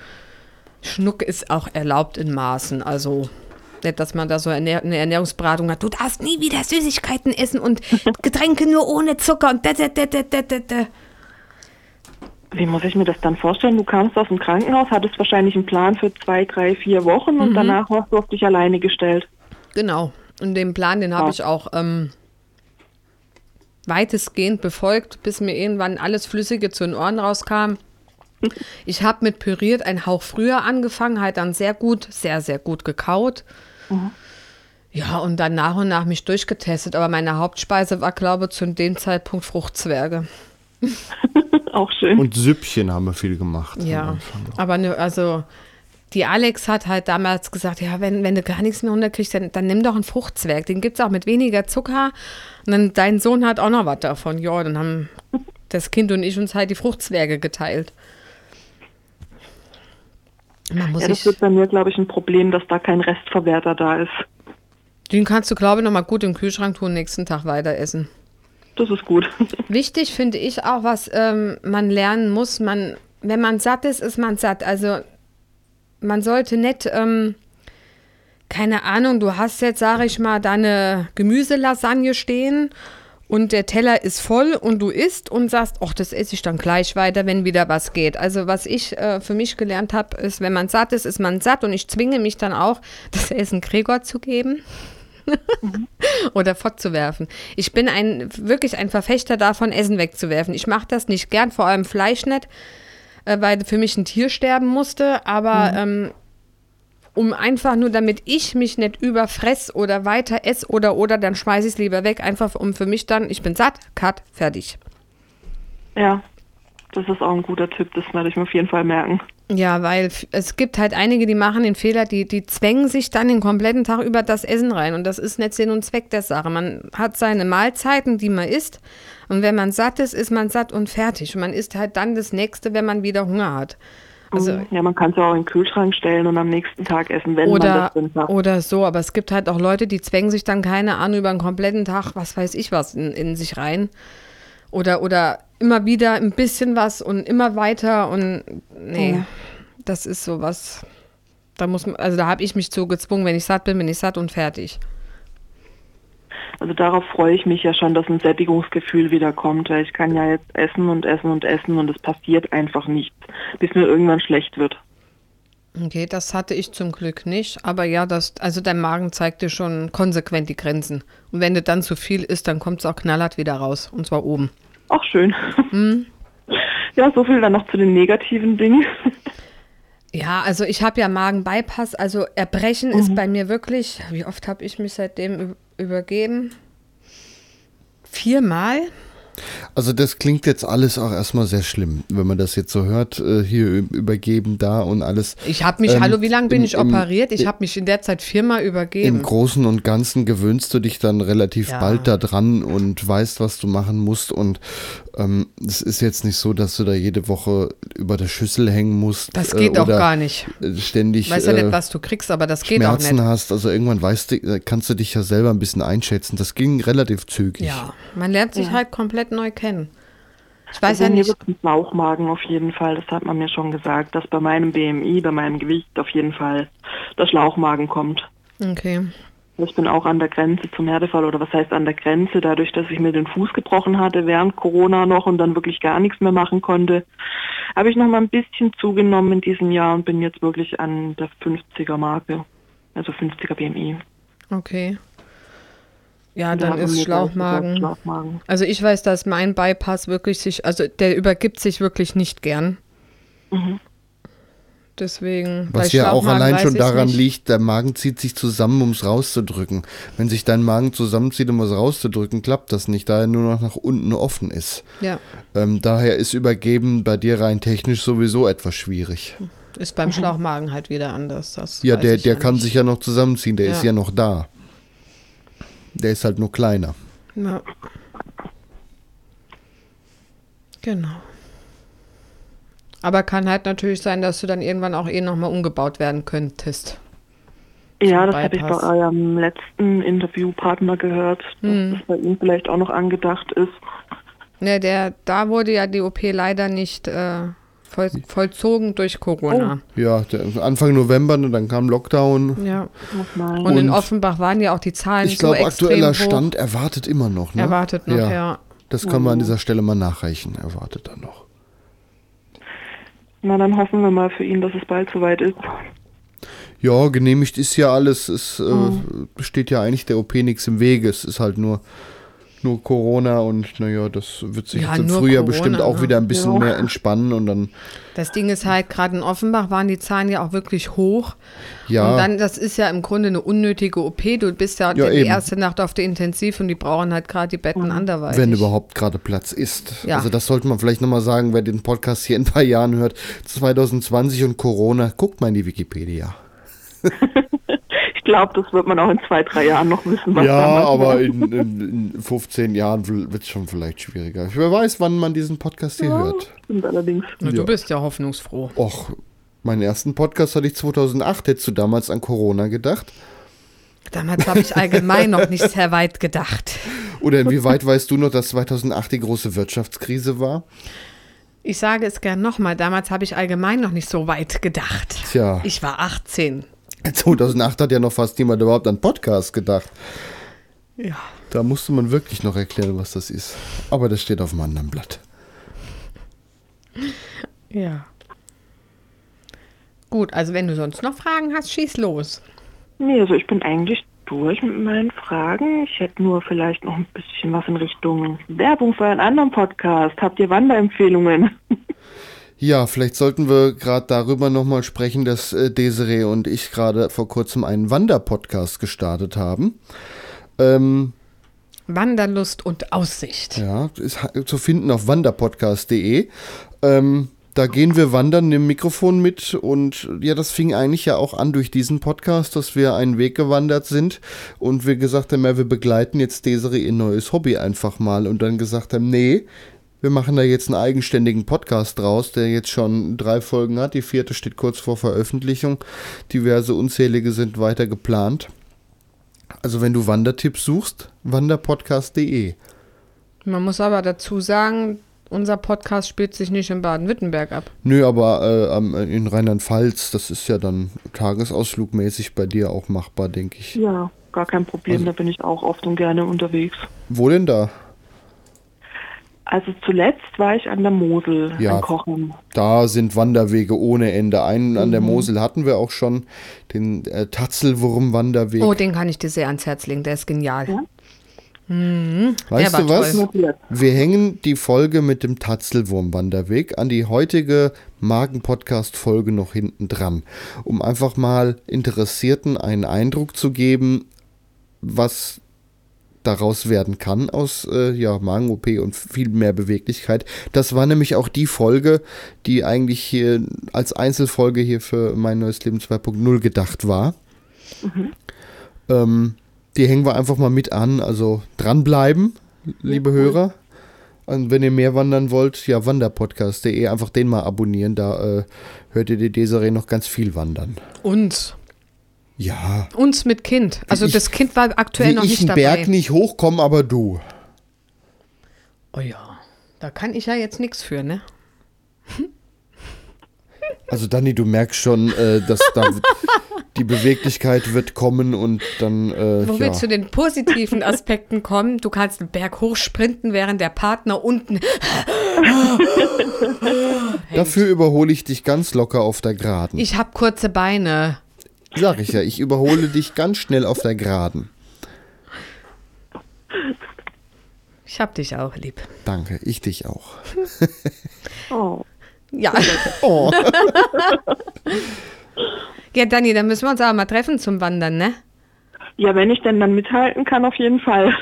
Schnuck ist auch erlaubt in Maßen. Also nicht, dass man da so eine Ernährungsberatung hat. Du darfst nie wieder Süßigkeiten essen und Getränke nur ohne Zucker und da, da, da, da, da, da, da. Wie muss ich mir das dann vorstellen? Du kamst aus dem Krankenhaus, hattest wahrscheinlich einen Plan für zwei, drei, vier Wochen und danach warst du auf dich alleine gestellt. Genau. Und den Plan, den habe Ja. ich auch ähm, weitestgehend befolgt, bis mir irgendwann alles Flüssige zu den Ohren rauskam. Ich habe mit püriert einen Hauch früher angefangen, halt dann sehr gut, sehr, sehr gut gekaut. Ja, und dann nach und nach mich durchgetestet. Aber meine Hauptspeise war, glaube ich, zu dem Zeitpunkt Fruchtzwerge. Auch schön. Und Süppchen haben wir viel gemacht. Ja, aber ne, also die Alex hat halt damals gesagt, ja, wenn, wenn du gar nichts mehr runterkriegst, dann, dann nimm doch einen Fruchtzwerg. Den gibt es auch mit weniger Zucker. Und dann dein Sohn hat auch noch was davon. Ja, dann haben das Kind und ich uns halt die Fruchtzwerge geteilt. Man muss Ja, das sich, wird bei mir, glaube ich, ein Problem, dass da kein Restverwerter da ist. den kannst du, glaube ich, noch mal gut im Kühlschrank tun, nächsten Tag weiter essen. Das ist gut. Wichtig finde ich auch, was ähm, man lernen muss. Man, wenn man satt ist, ist man satt. Also man sollte nicht, ähm, keine Ahnung, du hast jetzt, sage ich mal, deine Gemüselasagne stehen und der Teller ist voll und du isst und sagst, ach, das esse ich dann gleich weiter, wenn wieder was geht. Also was ich äh, für mich gelernt habe, ist, wenn man satt ist, ist man satt und ich zwinge mich dann auch, das Essen Gregor zu geben oder fortzuwerfen. Ich bin ein wirklich ein Verfechter davon, Essen wegzuwerfen. Ich mache das nicht gern, vor allem Fleisch nicht, äh, weil für mich ein Tier sterben musste, aber ähm, um einfach nur, damit ich mich nicht überfress oder weiter esse oder oder, dann schmeiße ich es lieber weg, einfach um für mich dann, ich bin satt, cut, fertig. Ja, das ist auch ein guter Tipp, das werde ich mir auf jeden Fall merken. Ja, weil es gibt halt einige, die machen den Fehler, die, die zwängen sich dann den kompletten Tag über das Essen rein. Und das ist nicht Sinn und Zweck der Sache. Man hat seine Mahlzeiten, die man isst. Und wenn man satt ist, ist man satt und fertig. Und man isst halt dann das nächste, wenn man wieder Hunger hat. Also, ja, man kann es ja auch in den Kühlschrank stellen und am nächsten Tag essen, wenn man oder, das drin hat. oder so, aber es gibt halt auch Leute, die zwängen sich dann keine Ahnung über einen kompletten Tag, was weiß ich was, in, in sich rein. Oder, oder immer wieder ein bisschen was und immer weiter und nee, Ja. Das ist sowas. Da muss man, also da habe ich mich zu gezwungen, wenn ich satt bin, bin ich satt und fertig. Also darauf freue ich mich ja schon, dass ein Sättigungsgefühl wieder kommt, weil ich kann ja jetzt essen und essen und essen und es passiert einfach nichts, bis mir irgendwann schlecht wird. Okay, das hatte ich zum Glück nicht, aber ja, das, also dein Magen zeigt dir schon konsequent die Grenzen. Und wenn du dann zu viel isst, dann kommt es auch knallhart wieder raus, und zwar oben. Auch schön. Ja, so viel dann noch zu den negativen Dingen. Ja, also ich habe ja Magenbypass, also Erbrechen ist bei mir wirklich, wie oft habe ich mich seitdem üb- übergeben? Viermal? Also das klingt jetzt alles auch erstmal sehr schlimm, wenn man das jetzt so hört, äh, hier übergeben da und alles. Ich habe mich, Ähm, hallo, wie lange bin im- ich operiert? Ich habe mich in der Zeit viermal übergeben. Im Großen und Ganzen gewöhnst du dich dann relativ Ja. bald da dran und weißt, was du machen musst. Und ähm, es ist jetzt nicht so, dass du da jede Woche über der Schüssel hängen musst. Das geht auch oder gar nicht. äh, Ständig Ich weiß ja äh, nicht, was du kriegst, aber das geht auch Schmerzen nicht. hast. Also irgendwann weißt du, äh, kannst du dich ja selber ein bisschen einschätzen. Das ging relativ zügig. Ja, man lernt sich Ja. halt komplett neu kennen. Ich weiß also ja mir nicht. ein Bauchmagen auf jeden Fall, das hat man mir schon gesagt, dass bei meinem BMI, bei meinem Gewicht auf jeden Fall der Schlauchmagen kommt. Okay. Ich bin auch an der Grenze zum Härtefall oder was heißt an der Grenze, dadurch, dass ich mir den Fuß gebrochen hatte während Corona noch und dann wirklich gar nichts mehr machen konnte, habe ich noch mal ein bisschen zugenommen in diesem Jahr und bin jetzt wirklich an der 50er Marke, also 50er BMI. Okay. Ja, Da dann ist Schlauchmagen. Schlauchmagen. Also ich weiß, dass mein Bypass wirklich sich, also der übergibt sich wirklich nicht gern. Mhm. Deswegen. Was ja auch allein schon daran nicht. liegt, der Magen zieht sich zusammen, um es rauszudrücken. Wenn sich dein Magen zusammenzieht, um es rauszudrücken, klappt das nicht, da er nur noch nach unten offen ist. Ja, Ähm, daher ist Übergeben bei dir rein technisch sowieso etwas schwierig. ist beim Schlauchmagen halt wieder anders. Das Ja, der, der ja kann nicht. sich ja noch zusammenziehen, der Ja. ist ja noch da. Der ist halt nur kleiner. Ja. Genau. Aber kann halt natürlich sein, dass du dann irgendwann auch eh nochmal umgebaut werden könntest. Ja, das habe ich bei eurem letzten Interviewpartner gehört, dass Hm. das bei ihm vielleicht auch noch angedacht ist. Ne, der, da wurde ja die OP leider nicht äh, voll, vollzogen durch Corona. Ja, der, Anfang November, ne, dann kam Lockdown. Ja. Ach nein. Und, in Und Offenbach waren ja auch die Zahlen Ich so glaube, extrem aktueller hoch. Stand erwartet immer noch. Ne? Erwartet noch, ja. Das können wir an dieser Stelle mal nachreichen. Erwartet dann noch. Na, dann hoffen wir mal für ihn, dass es bald soweit ist. Ja, genehmigt ist ja alles. Es äh, Mhm. steht ja eigentlich der OP nichts im Wege. Es ist halt nur, nur Corona und naja, das wird sich Ja, jetzt im Frühjahr Corona, bestimmt auch ne? wieder ein bisschen Ja. mehr entspannen und dann, Das Ding ist halt, gerade in Offenbach waren die Zahlen ja auch wirklich hoch. ja, Und dann, das ist ja im Grunde eine unnötige OP. Du bist ja, Ja, die eben. erste Nacht auf der Intensiv und die brauchen halt gerade die Betten anderweitig. wenn überhaupt gerade Platz ist. Ja. Also das sollte man vielleicht nochmal sagen, wer den Podcast hier in ein paar Jahren hört. 2020 und Corona, guckt mal in die Wikipedia. Ich glaube, das wird man auch in zwei, drei Jahren noch wissen. Was ja, aber in, in, in 15 Jahren wird es schon vielleicht schwieriger. Wer weiß, wann man diesen Podcast hier hört. Stimmt allerdings. Ja. Du bist ja hoffnungsfroh. Och, meinen ersten Podcast hatte ich 2008. Hättest du damals an Corona gedacht? Damals habe ich allgemein noch nicht sehr weit gedacht. Oder inwieweit weißt du noch, dass 2008 die große Wirtschaftskrise war? Ich sage es gern nochmal, damals habe ich allgemein noch nicht so weit gedacht. Tja, Ich war 18. 2008 hat ja noch fast niemand überhaupt an Podcast gedacht. Ja. Da musste man wirklich noch erklären, was das ist. Aber das steht auf einem anderen Blatt. Ja. Gut, also wenn du sonst noch Fragen hast, schieß los. Nee, also ich bin eigentlich durch mit meinen Fragen. Ich hätte nur vielleicht noch ein bisschen was in Richtung Werbung für einen anderen Podcast. Habt ihr Wanderempfehlungen? Ja, vielleicht sollten wir gerade darüber nochmal sprechen, dass äh, Desiree und ich gerade vor kurzem einen Wanderpodcast gestartet haben. Ähm, Wanderlust und Aussicht. ja, ist zu finden auf wanderpodcast.de. Ähm, Da gehen wir wandern, nehmen Mikrofon mit und ja, das fing eigentlich ja auch an durch diesen Podcast, dass wir einen Weg gewandert sind und wir gesagt haben, ja, wir begleiten jetzt Desiree ihr neues Hobby einfach mal und dann gesagt haben, nee, wir machen da jetzt einen eigenständigen Podcast draus, der jetzt schon drei Folgen hat. Die vierte steht kurz vor Veröffentlichung. Diverse unzählige sind weiter geplant. Also wenn du Wandertipps suchst, wanderpodcast.de. Man muss aber dazu sagen, unser Podcast spielt sich nicht in Baden-Württemberg ab. Nö, aber äh, in Rheinland-Pfalz, das ist ja dann tagesausflugmäßig bei dir auch machbar, denke ich. Ja, gar kein Problem, also, da bin ich auch oft und gerne unterwegs. Wo denn da? Also zuletzt war ich an der Mosel ja, Kochen. Da sind Wanderwege ohne Ende. Einen mhm. an der mhm. Mosel hatten wir auch schon, den äh, Tatzelwurm-Wanderweg. Oh, den kann ich dir sehr ans Herz legen, der ist genial. Ja? Mhm. Weißt du was? Toll. Wir hängen die Folge mit dem Tatzelwurm-Wanderweg an die heutige Magen-Podcast-Folge noch hinten dran, um einfach mal Interessierten einen Eindruck zu geben, was daraus werden kann aus äh, ja, Magen-OP und viel mehr Beweglichkeit. Das war nämlich auch die Folge, die eigentlich hier als Einzelfolge hier für mein neues Leben 2.0 gedacht war. Mhm. Ähm, die hängen wir einfach mal mit an. Also dranbleiben, liebe ja, Hörer. Und wenn ihr mehr wandern wollt, ja, wanderpodcast.de, einfach den mal abonnieren. Da äh, hört ihr die Desiree noch ganz viel wandern. Uns. Ja. Uns mit Kind. Also ich, das Kind war aktuell noch nicht dabei. Ich Berg nicht hochkommen, aber du. Oh ja, da kann ich ja jetzt nichts für, ne? Also Dani, du merkst schon, äh, dass da die Beweglichkeit wird kommen und dann. Äh, Wo ja. wir zu den positiven Aspekten kommen, du kannst den Berg hochsprinten, während der Partner unten. Dafür überhole ich dich ganz locker auf der Geraden. Ich habe kurze Beine. Sag ich ja, ich überhole dich ganz schnell auf der Geraden. Ich hab dich auch lieb. Danke, ich dich auch. oh. Ja. Oh. ja, Dani, dann müssen wir uns auch mal treffen zum Wandern, ne? Ja, wenn ich denn dann mithalten kann, auf jeden Fall.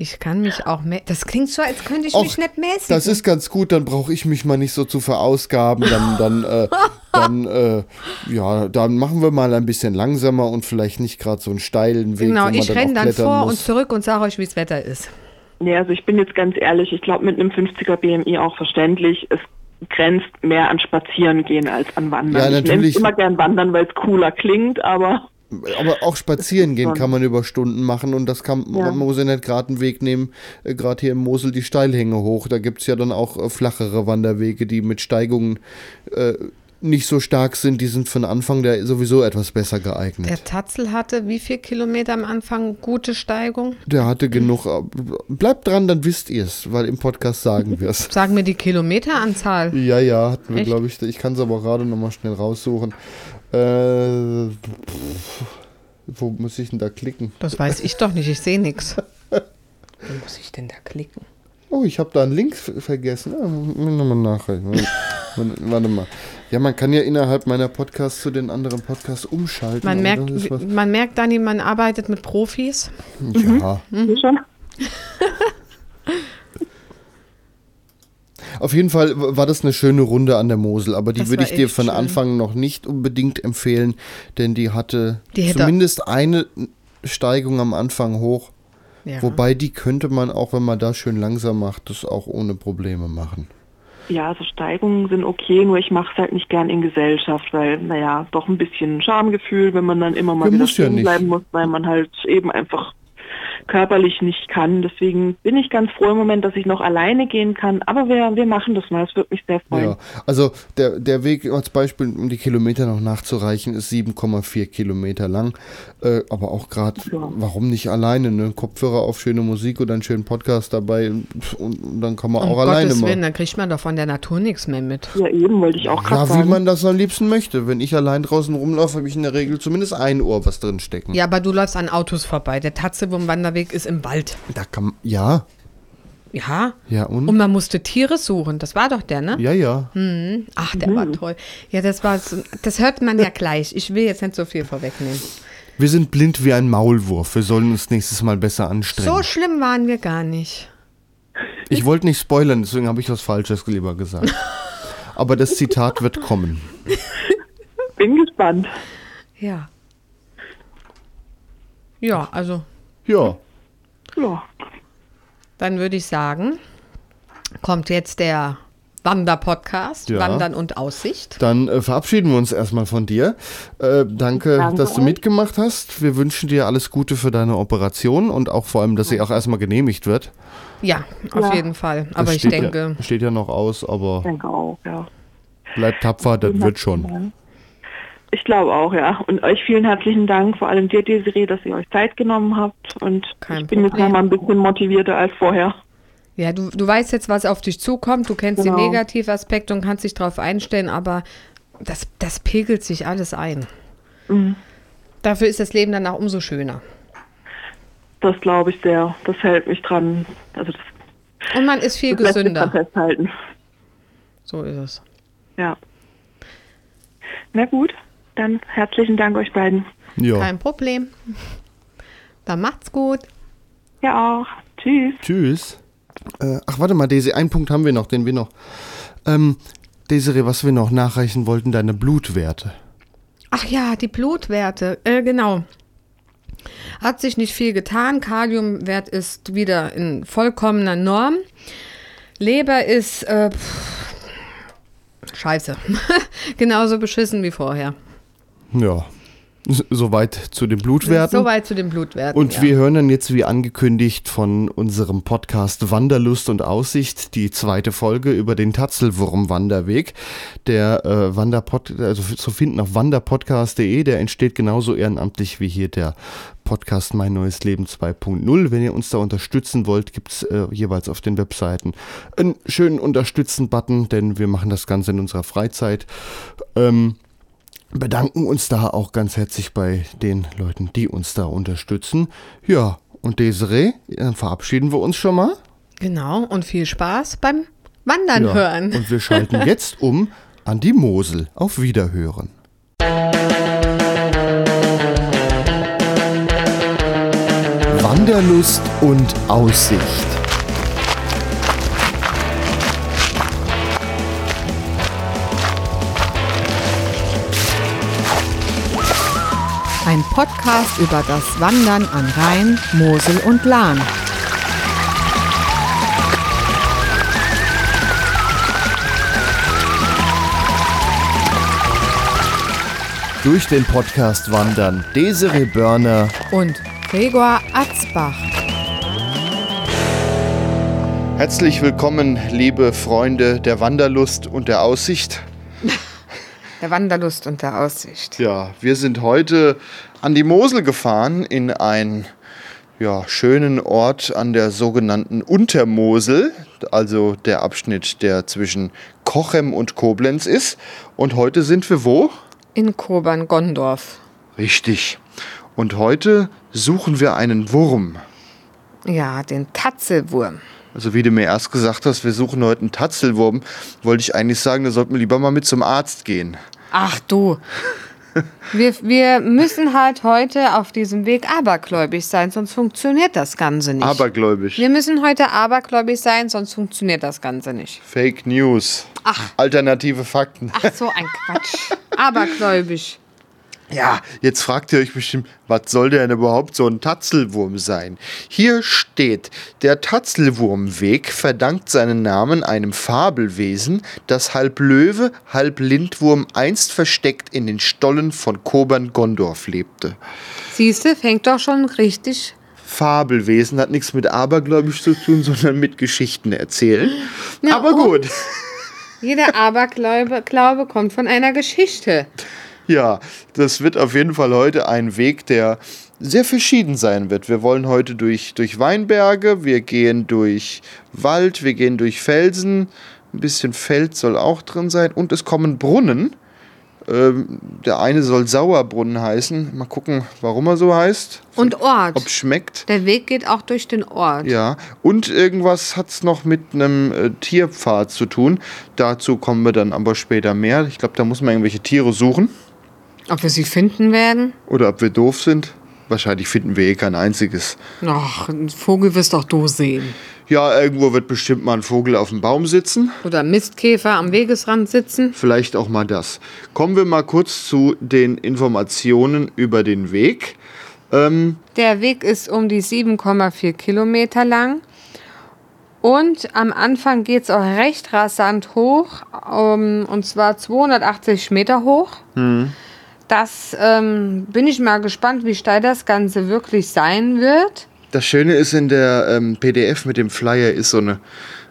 Ich kann mich auch Das klingt so, als könnte ich Och, mich nicht mäßigen. Das ist ganz gut, dann brauche ich mich mal nicht so zu verausgaben. Dann, dann, äh, dann, äh, ja, dann machen wir mal ein bisschen langsamer und vielleicht nicht gerade so einen steilen Weg. Genau, ich renne dann vor muss. und zurück und sage euch, wie das Wetter ist. Nee, also ich bin jetzt ganz ehrlich, ich glaube mit einem 50er BMI auch verständlich. Es grenzt mehr an Spazieren gehen als an Wandern. Ja, natürlich. Ich nenne immer gern Wandern, weil es cooler klingt, aber aber auch spazieren gehen kann man über Stunden machen und das kann ja. man muss ja nicht gerade einen Weg nehmen, äh, gerade hier im Mosel die Steilhänge hoch. Da gibt es ja dann auch äh, flachere Wanderwege, die mit Steigungen äh, nicht so stark sind. Die sind für den Anfang der sowieso etwas besser geeignet. Der Tatzel hatte wie viel Kilometer am Anfang gute Steigung? Der hatte genug. Äh, bleibt dran, dann wisst ihr es, weil im Podcast sagen wir es. Sagen wir die Kilometeranzahl. Ja, ja, hatten wir, glaube ich. Ich kann es aber gerade nochmal schnell raussuchen. Äh, wo muss ich denn da klicken? Das weiß ich doch nicht, ich sehe nichts. Wo muss ich denn da klicken? Oh, ich habe da einen Link vergessen. Ja, nochmal nachrechnen. Warte mal. Ja, man kann ja innerhalb meiner Podcasts zu den anderen Podcasts umschalten. Man merkt, man merkt, Dani, man arbeitet mit Profis. Ja. Mhm. Mhm. Auf jeden Fall war das eine schöne Runde an der Mosel, aber die würde ich dir von schön. Anfang noch nicht unbedingt empfehlen, denn die hatte die zumindest eine Steigung am Anfang hoch. Ja. Wobei die könnte man auch, wenn man da schön langsam macht, das auch ohne Probleme machen. Ja, also Steigungen sind okay, nur ich mache es halt nicht gern in Gesellschaft, weil, naja, doch ein bisschen Schamgefühl, wenn man dann immer mal ja, wieder stehen ja bleiben muss, weil man halt eben einfach körperlich nicht kann. Deswegen bin ich ganz froh im Moment, dass ich noch alleine gehen kann. Aber wir, wir machen das mal. Es wird mich sehr freuen. Ja, also der, der Weg als Beispiel, um die Kilometer noch nachzureichen, ist 7,4 Kilometer lang. Äh, aber auch gerade, ja. warum nicht alleine? Ne? Kopfhörer auf schöne Musik oder einen schönen Podcast dabei und, und dann kann man um auch Gottes alleine Willen, dann kriegt man doch von der Natur nichts mehr mit. Ja, eben wollte ich auch gerade ja, sagen. Ja, wie man das am liebsten möchte. Wenn ich allein draußen rumlaufe, habe ich in der Regel zumindest ein Ohr was drin stecken. Ja, aber du läufst an Autos vorbei. Der Tatzebum-Wanderweg Wanderweg ist im Wald. Da kann ja. Ja. Ja, und? Und man musste Tiere suchen. Das war doch der, ne? Ja, ja. Mhm. Ach, der mhm. war toll. Ja, das war so, das hört man ja gleich. Ich will jetzt nicht so viel vorwegnehmen. Wir sind blind wie ein Maulwurf. Wir sollen uns nächstes Mal besser anstrengen. So schlimm waren wir gar nicht. Ich wollte nicht spoilern, deswegen habe ich was Falsches lieber gesagt. aber das Zitat wird kommen. Bin gespannt. Ja. Ja, also Ja, Ja. dann würde ich sagen, kommt jetzt der Wander-Podcast, Ja. Wandern und Aussicht. dann äh, verabschieden wir uns erstmal von dir. Äh, danke, Danke dass du mitgemacht hast. Wir wünschen dir alles Gute für deine Operation und auch vor allem, dass sie auch erstmal genehmigt wird. Ja, auf Ja. jeden Fall. Das Aber ich steht denke, Ja, steht ja noch aus, aber Ich denke auch, ja. bleib tapfer, das wird schon. Ich glaube auch, ja. Und euch vielen herzlichen Dank, vor allem dir, Desiree, dass ihr euch Zeit genommen habt. Und Kein ich bin jetzt Problem. noch mal ein bisschen motivierter als vorher. ja, du, du weißt jetzt, was auf dich zukommt, du kennst Genau. die Negativaspekte und kannst dich darauf einstellen, aber das, das pegelt sich alles ein. Mhm. Dafür ist das Leben danach umso schöner. Das glaube ich sehr. Das hält mich dran. Also das, Und man ist viel das gesünder. festhalten. So ist es. Ja. Na gut, dann herzlichen Dank euch beiden. Ja, Kein Problem. Dann macht's gut. Ja auch. Tschüss. tschüss. Äh, ach, warte mal, Desi, einen Punkt haben wir noch, den wir noch. Ähm, Desiree, was wir noch nachreichen wollten, deine Blutwerte. Ach ja, die Blutwerte. Äh, genau. Hat sich nicht viel getan. Kaliumwert ist wieder in vollkommener Norm. Leber ist äh, pff, scheiße. Genauso beschissen wie vorher. Ja, soweit zu den Blutwerten. Soweit zu den Blutwerten. Und ja. wir hören dann jetzt wie angekündigt von unserem Podcast Wanderlust und Aussicht die zweite Folge über den Tatzelwurm-Wanderweg. Der äh, Wanderpod, also zu finden auf wanderpodcast.de, der entsteht genauso ehrenamtlich wie hier der Podcast Mein Neues Leben 2.0. Wenn ihr uns da unterstützen wollt, gibt es äh, jeweils auf den Webseiten einen schönen Unterstützen-Button, denn wir machen das Ganze in unserer Freizeit. Ähm, bedanken uns da auch ganz herzlich bei den Leuten, die uns da unterstützen. Ja, und Desiree, dann verabschieden wir uns schon mal. Genau. Und viel Spaß beim Wandern Ja, hören. Und wir schalten jetzt um an die Mosel. Auf Wiederhören. Wanderlust und Aussicht. Ein Podcast über das Wandern an Rhein, Mosel und Lahn. Durch den Podcast wandern Desiree Börner Und Gregor Atzbach. Herzlich willkommen, liebe Freunde der Wanderlust und der Aussicht. Der Wanderlust und der Aussicht. Ja, wir sind heute an die Mosel gefahren in einen ja, schönen Ort an der sogenannten Untermosel, also der Abschnitt, der zwischen Kochem und Koblenz ist. Und heute sind wir wo? In Kobern-Gondorf. Richtig. Und heute suchen wir einen Wurm. Ja, den Tatzelwurm. Also wie du mir erst gesagt hast, wir suchen heute einen Tatzelwurm, wollte ich eigentlich sagen, da sollten wir lieber mal mit zum Arzt gehen. Ach du. Wir, wir müssen halt heute auf diesem Weg abergläubig sein, sonst funktioniert das Ganze nicht. Abergläubig. wir müssen heute abergläubig sein, sonst funktioniert das Ganze nicht. Fake News. Ach. Alternative Fakten. Ach, so ein Quatsch. Abergläubig. Ja, jetzt fragt ihr euch bestimmt, was soll denn überhaupt so ein Tatzelwurm sein? Hier steht, der Tatzelwurmweg verdankt seinen Namen einem Fabelwesen, das halb Löwe, halb Lindwurm einst versteckt in den Stollen von Kobern-Gondorf lebte. Siehste, fängt doch schon richtig. Fabelwesen hat nichts mit abergläubisch zu tun, sondern mit Geschichten erzählen. Na Aber gut. Jeder Aberglaube Glaube kommt von einer Geschichte. Ja, das wird auf jeden Fall heute ein Weg, der sehr verschieden sein wird. Wir wollen heute durch, durch Weinberge, wir gehen durch Wald, wir gehen durch Felsen, ein bisschen Feld soll auch drin sein und es kommen Brunnen. Ähm, der eine soll Sauerbrunnen heißen. Mal gucken, warum er so heißt. Und Ort. Ob schmeckt. Der Weg geht auch durch den Ort. Ja, und irgendwas hat es noch mit einem äh, Tierpfad zu tun. Dazu kommen wir dann aber später mehr. Ich glaube, da muss man irgendwelche Tiere suchen. Ob wir sie finden werden? Oder ob wir doof sind. wahrscheinlich finden wir eh kein einziges. Ach, einen Vogel wirst doch du sehen. Ja, irgendwo wird bestimmt mal ein Vogel auf dem Baum sitzen. Oder Mistkäfer am Wegesrand sitzen. Vielleicht auch mal das. Kommen wir mal kurz zu den Informationen über den Weg. Ähm, Der Weg ist um die 7,4 Kilometer lang. Und am Anfang geht es auch recht rasant hoch, um, und zwar 280 Meter hoch. Das ähm, bin ich mal gespannt, wie steil das Ganze wirklich sein wird. Das Schöne ist in der ähm, PDF mit dem Flyer ist so eine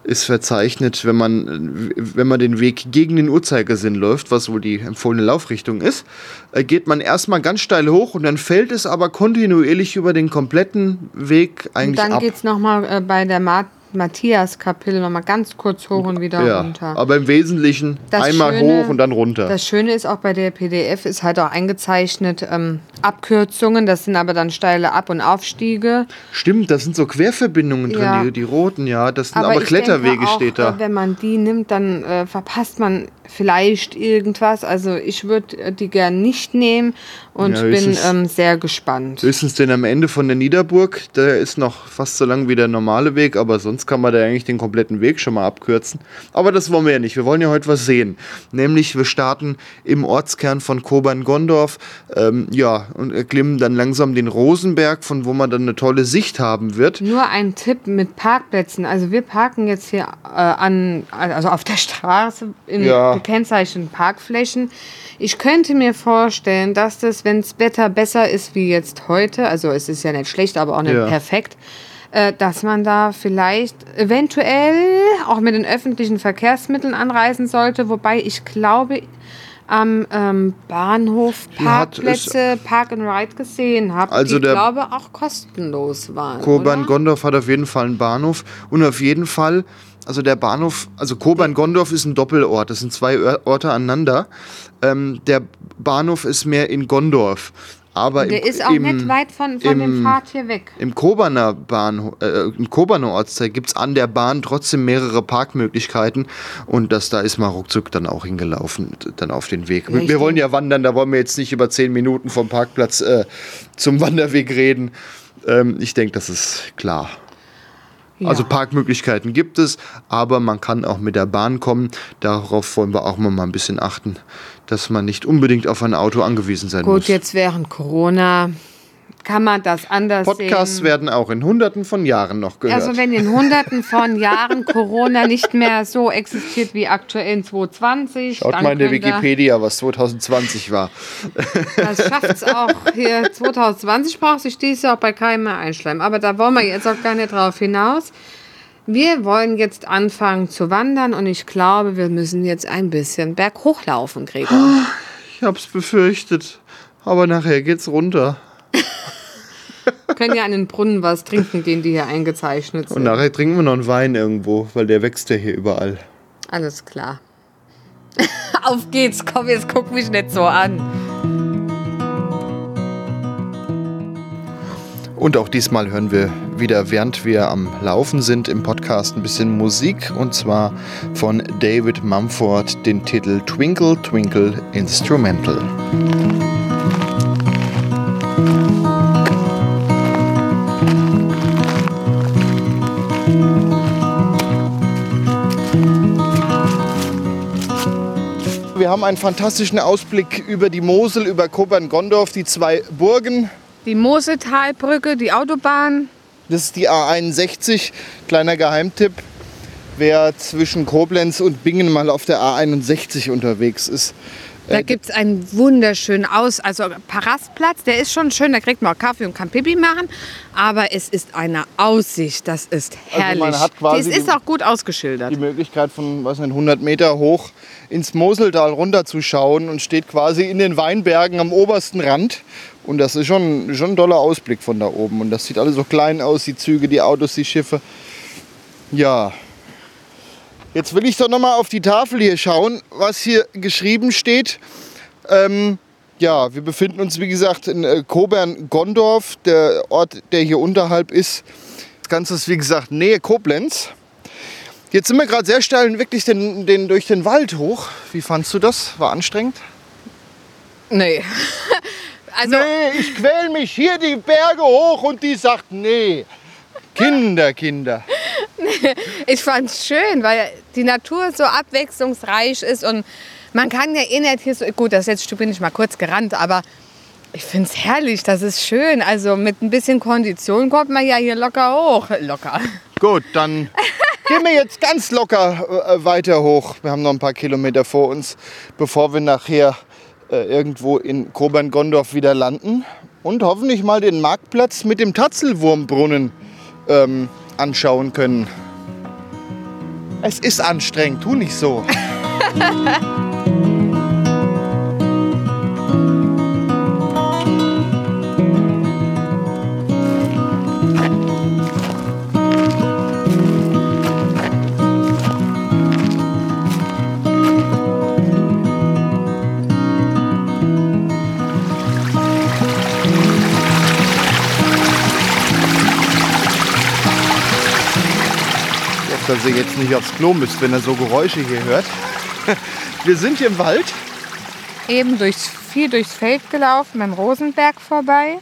ist verzeichnet, wenn man wenn man den Weg gegen den Uhrzeigersinn läuft, was wohl die empfohlene Laufrichtung ist, äh, geht man erstmal ganz steil hoch und dann fällt es aber kontinuierlich über den kompletten Weg Und eigentlich dann ab. geht es nochmal äh, bei der Ma Matthias-Kapitel nochmal ganz kurz hoch und wieder ja, runter. aber im Wesentlichen Das einmal Schöne- hoch und dann runter. Das Schöne ist auch bei der PDF ist halt auch eingezeichnet ähm, Abkürzungen, das sind aber dann steile Ab- und Aufstiege. Stimmt, das sind so Querverbindungen drin, Ja. die, die roten, ja, das sind aber, ich Kletterwege auch, steht da. äh, Wenn man die nimmt, dann äh, verpasst man vielleicht irgendwas. Also ich würde äh, die gern nicht nehmen und Ja, bin ähm, sehr gespannt. Höchstens den am Ende von der Niederburg, der ist noch fast so lang wie der normale Weg, aber sonst kann man da eigentlich den kompletten Weg schon mal abkürzen. Aber das wollen wir ja nicht. Wir wollen ja heute was sehen. Nämlich, wir starten im Ortskern von Kobern-Gondorf, ähm, ja, und erklimmen dann langsam den Rosenberg, von wo man dann eine tolle Sicht haben wird. Nur ein Tipp mit Parkplätzen. Also wir parken jetzt hier äh, an, also auf der Straße in Ja. Gekennzeichneten Parkflächen. Ich könnte mir vorstellen, dass das, wenn das Wetter besser ist wie jetzt heute, also es ist ja nicht schlecht, aber auch nicht Ja. perfekt, äh, dass man da vielleicht eventuell auch mit den öffentlichen Verkehrsmitteln anreisen sollte. Wobei ich glaube, am ähm, Bahnhof Parkplätze Park and Ride gesehen habe, Also die der- glaube auch kostenlos waren. oder? Kobern-Gondorf hat auf jeden Fall einen Bahnhof und auf jeden Fall, also der Bahnhof, also Kobern-Gondorf ist ein Doppelort, das sind zwei Orte aneinander. Ähm, der Bahnhof ist mehr in Gondorf. Aber Der im, ist auch im, nicht weit von, von dem im- Pfad hier weg. Im Koberner Bahnhof, äh, im Koberner Ortsteil gibt es an der Bahn trotzdem mehrere Parkmöglichkeiten und das da ist mal ruckzuck dann auch hingelaufen, dann auf den Weg. Ich wir wollen ja wandern, da wollen wir jetzt nicht über zehn Minuten vom Parkplatz äh, zum Wanderweg reden. Ähm, ich denke, das ist klar. Also. Parkmöglichkeiten gibt es, aber man kann auch mit der Bahn kommen. Darauf wollen wir auch mal ein bisschen achten, dass man nicht unbedingt auf ein Auto angewiesen sein Gut, muss. jetzt während Corona kann man das anders Podcasts sehen. werden auch in hunderten von Jahren noch gehört. Also wenn in hunderten von Jahren Corona nicht mehr so existiert wie aktuell in 2020, Schaut mal in der Wikipedia, was 2020 war. Das schafft es auch. Hier 2020 braucht sich dies auch bei keinem mehr einschleimen. Aber da wollen wir jetzt auch gar nicht drauf hinaus. Wir wollen jetzt anfangen zu wandern und ich glaube, wir müssen jetzt ein bisschen berghochlaufen, Gregor. Ich hab's befürchtet. Aber nachher geht's runter. Können ja an den Brunnen was trinken, den die hier eingezeichnet Und sind. nachher trinken wir noch einen Wein irgendwo, weil der wächst ja hier überall. Alles klar. Auf geht's, komm, jetzt guck mich nicht so an. Und auch diesmal hören wir wieder, während wir am Laufen sind, im Podcast ein bisschen Musik. Und zwar von David Mumford den Titel Twinkle Twinkle Instrumental. Wir haben einen fantastischen Ausblick über die Mosel, über Kobern-Gondorf, die zwei Burgen. Die Mosetalbrücke, die Autobahn. Das ist die A61. Kleiner Geheimtipp. Wer zwischen Koblenz und Bingen mal auf der A61 unterwegs ist. Da gibt es einen wunderschönen Aus, also Parastplatz, der ist schon schön, da kriegt man auch Kaffee und kann Pipi machen, aber es ist eine Aussicht, das ist Also herrlich. man hat quasi das ist auch gut ausgeschildert. Die Möglichkeit von was nicht, 100 Meter hoch ins Moseltal runterzuschauen und steht quasi in den Weinbergen am obersten Rand. Und das ist schon, schon ein toller Ausblick von da oben. Und das sieht alles so klein aus, die Züge, die Autos, die Schiffe. Ja. Jetzt will ich doch noch mal auf die Tafel hier schauen, was hier geschrieben steht. Ähm, ja, wir befinden uns wie gesagt in äh, Kobern-Gondorf, der Ort, der hier unterhalb ist. Das Ganze ist wie gesagt Nähe Koblenz. Jetzt sind wir gerade sehr steil wirklich den, den, durch den Wald hoch. Wie fandst du das? War anstrengend? Nee. Also, Nee, ich quäl mich hier die Berge hoch und die sagt, nee. Kinder, Kinder. ich fand's schön, weil die Natur so abwechslungsreich ist und man kann ja eh nicht hier so, gut, das letzte Stück bin ich mal kurz gerannt, aber ich find's herrlich, das ist schön. Also mit ein bisschen Kondition kommt man ja hier locker hoch. Locker. Gut, dann gehen wir jetzt ganz locker äh, weiter hoch. Wir haben noch ein paar Kilometer vor uns, bevor wir nachher äh, irgendwo in Kobern-Gondorf wieder landen und hoffentlich mal den Marktplatz mit dem Tatzelwurmbrunnen ähm, anschauen können. Es ist anstrengend, tu nicht so. dass ihr jetzt nicht aufs Klo müsst, wenn ihr so Geräusche hier hört. Wir sind hier im Wald. Eben durchs, viel durchs Feld gelaufen, beim Rosenberg vorbei.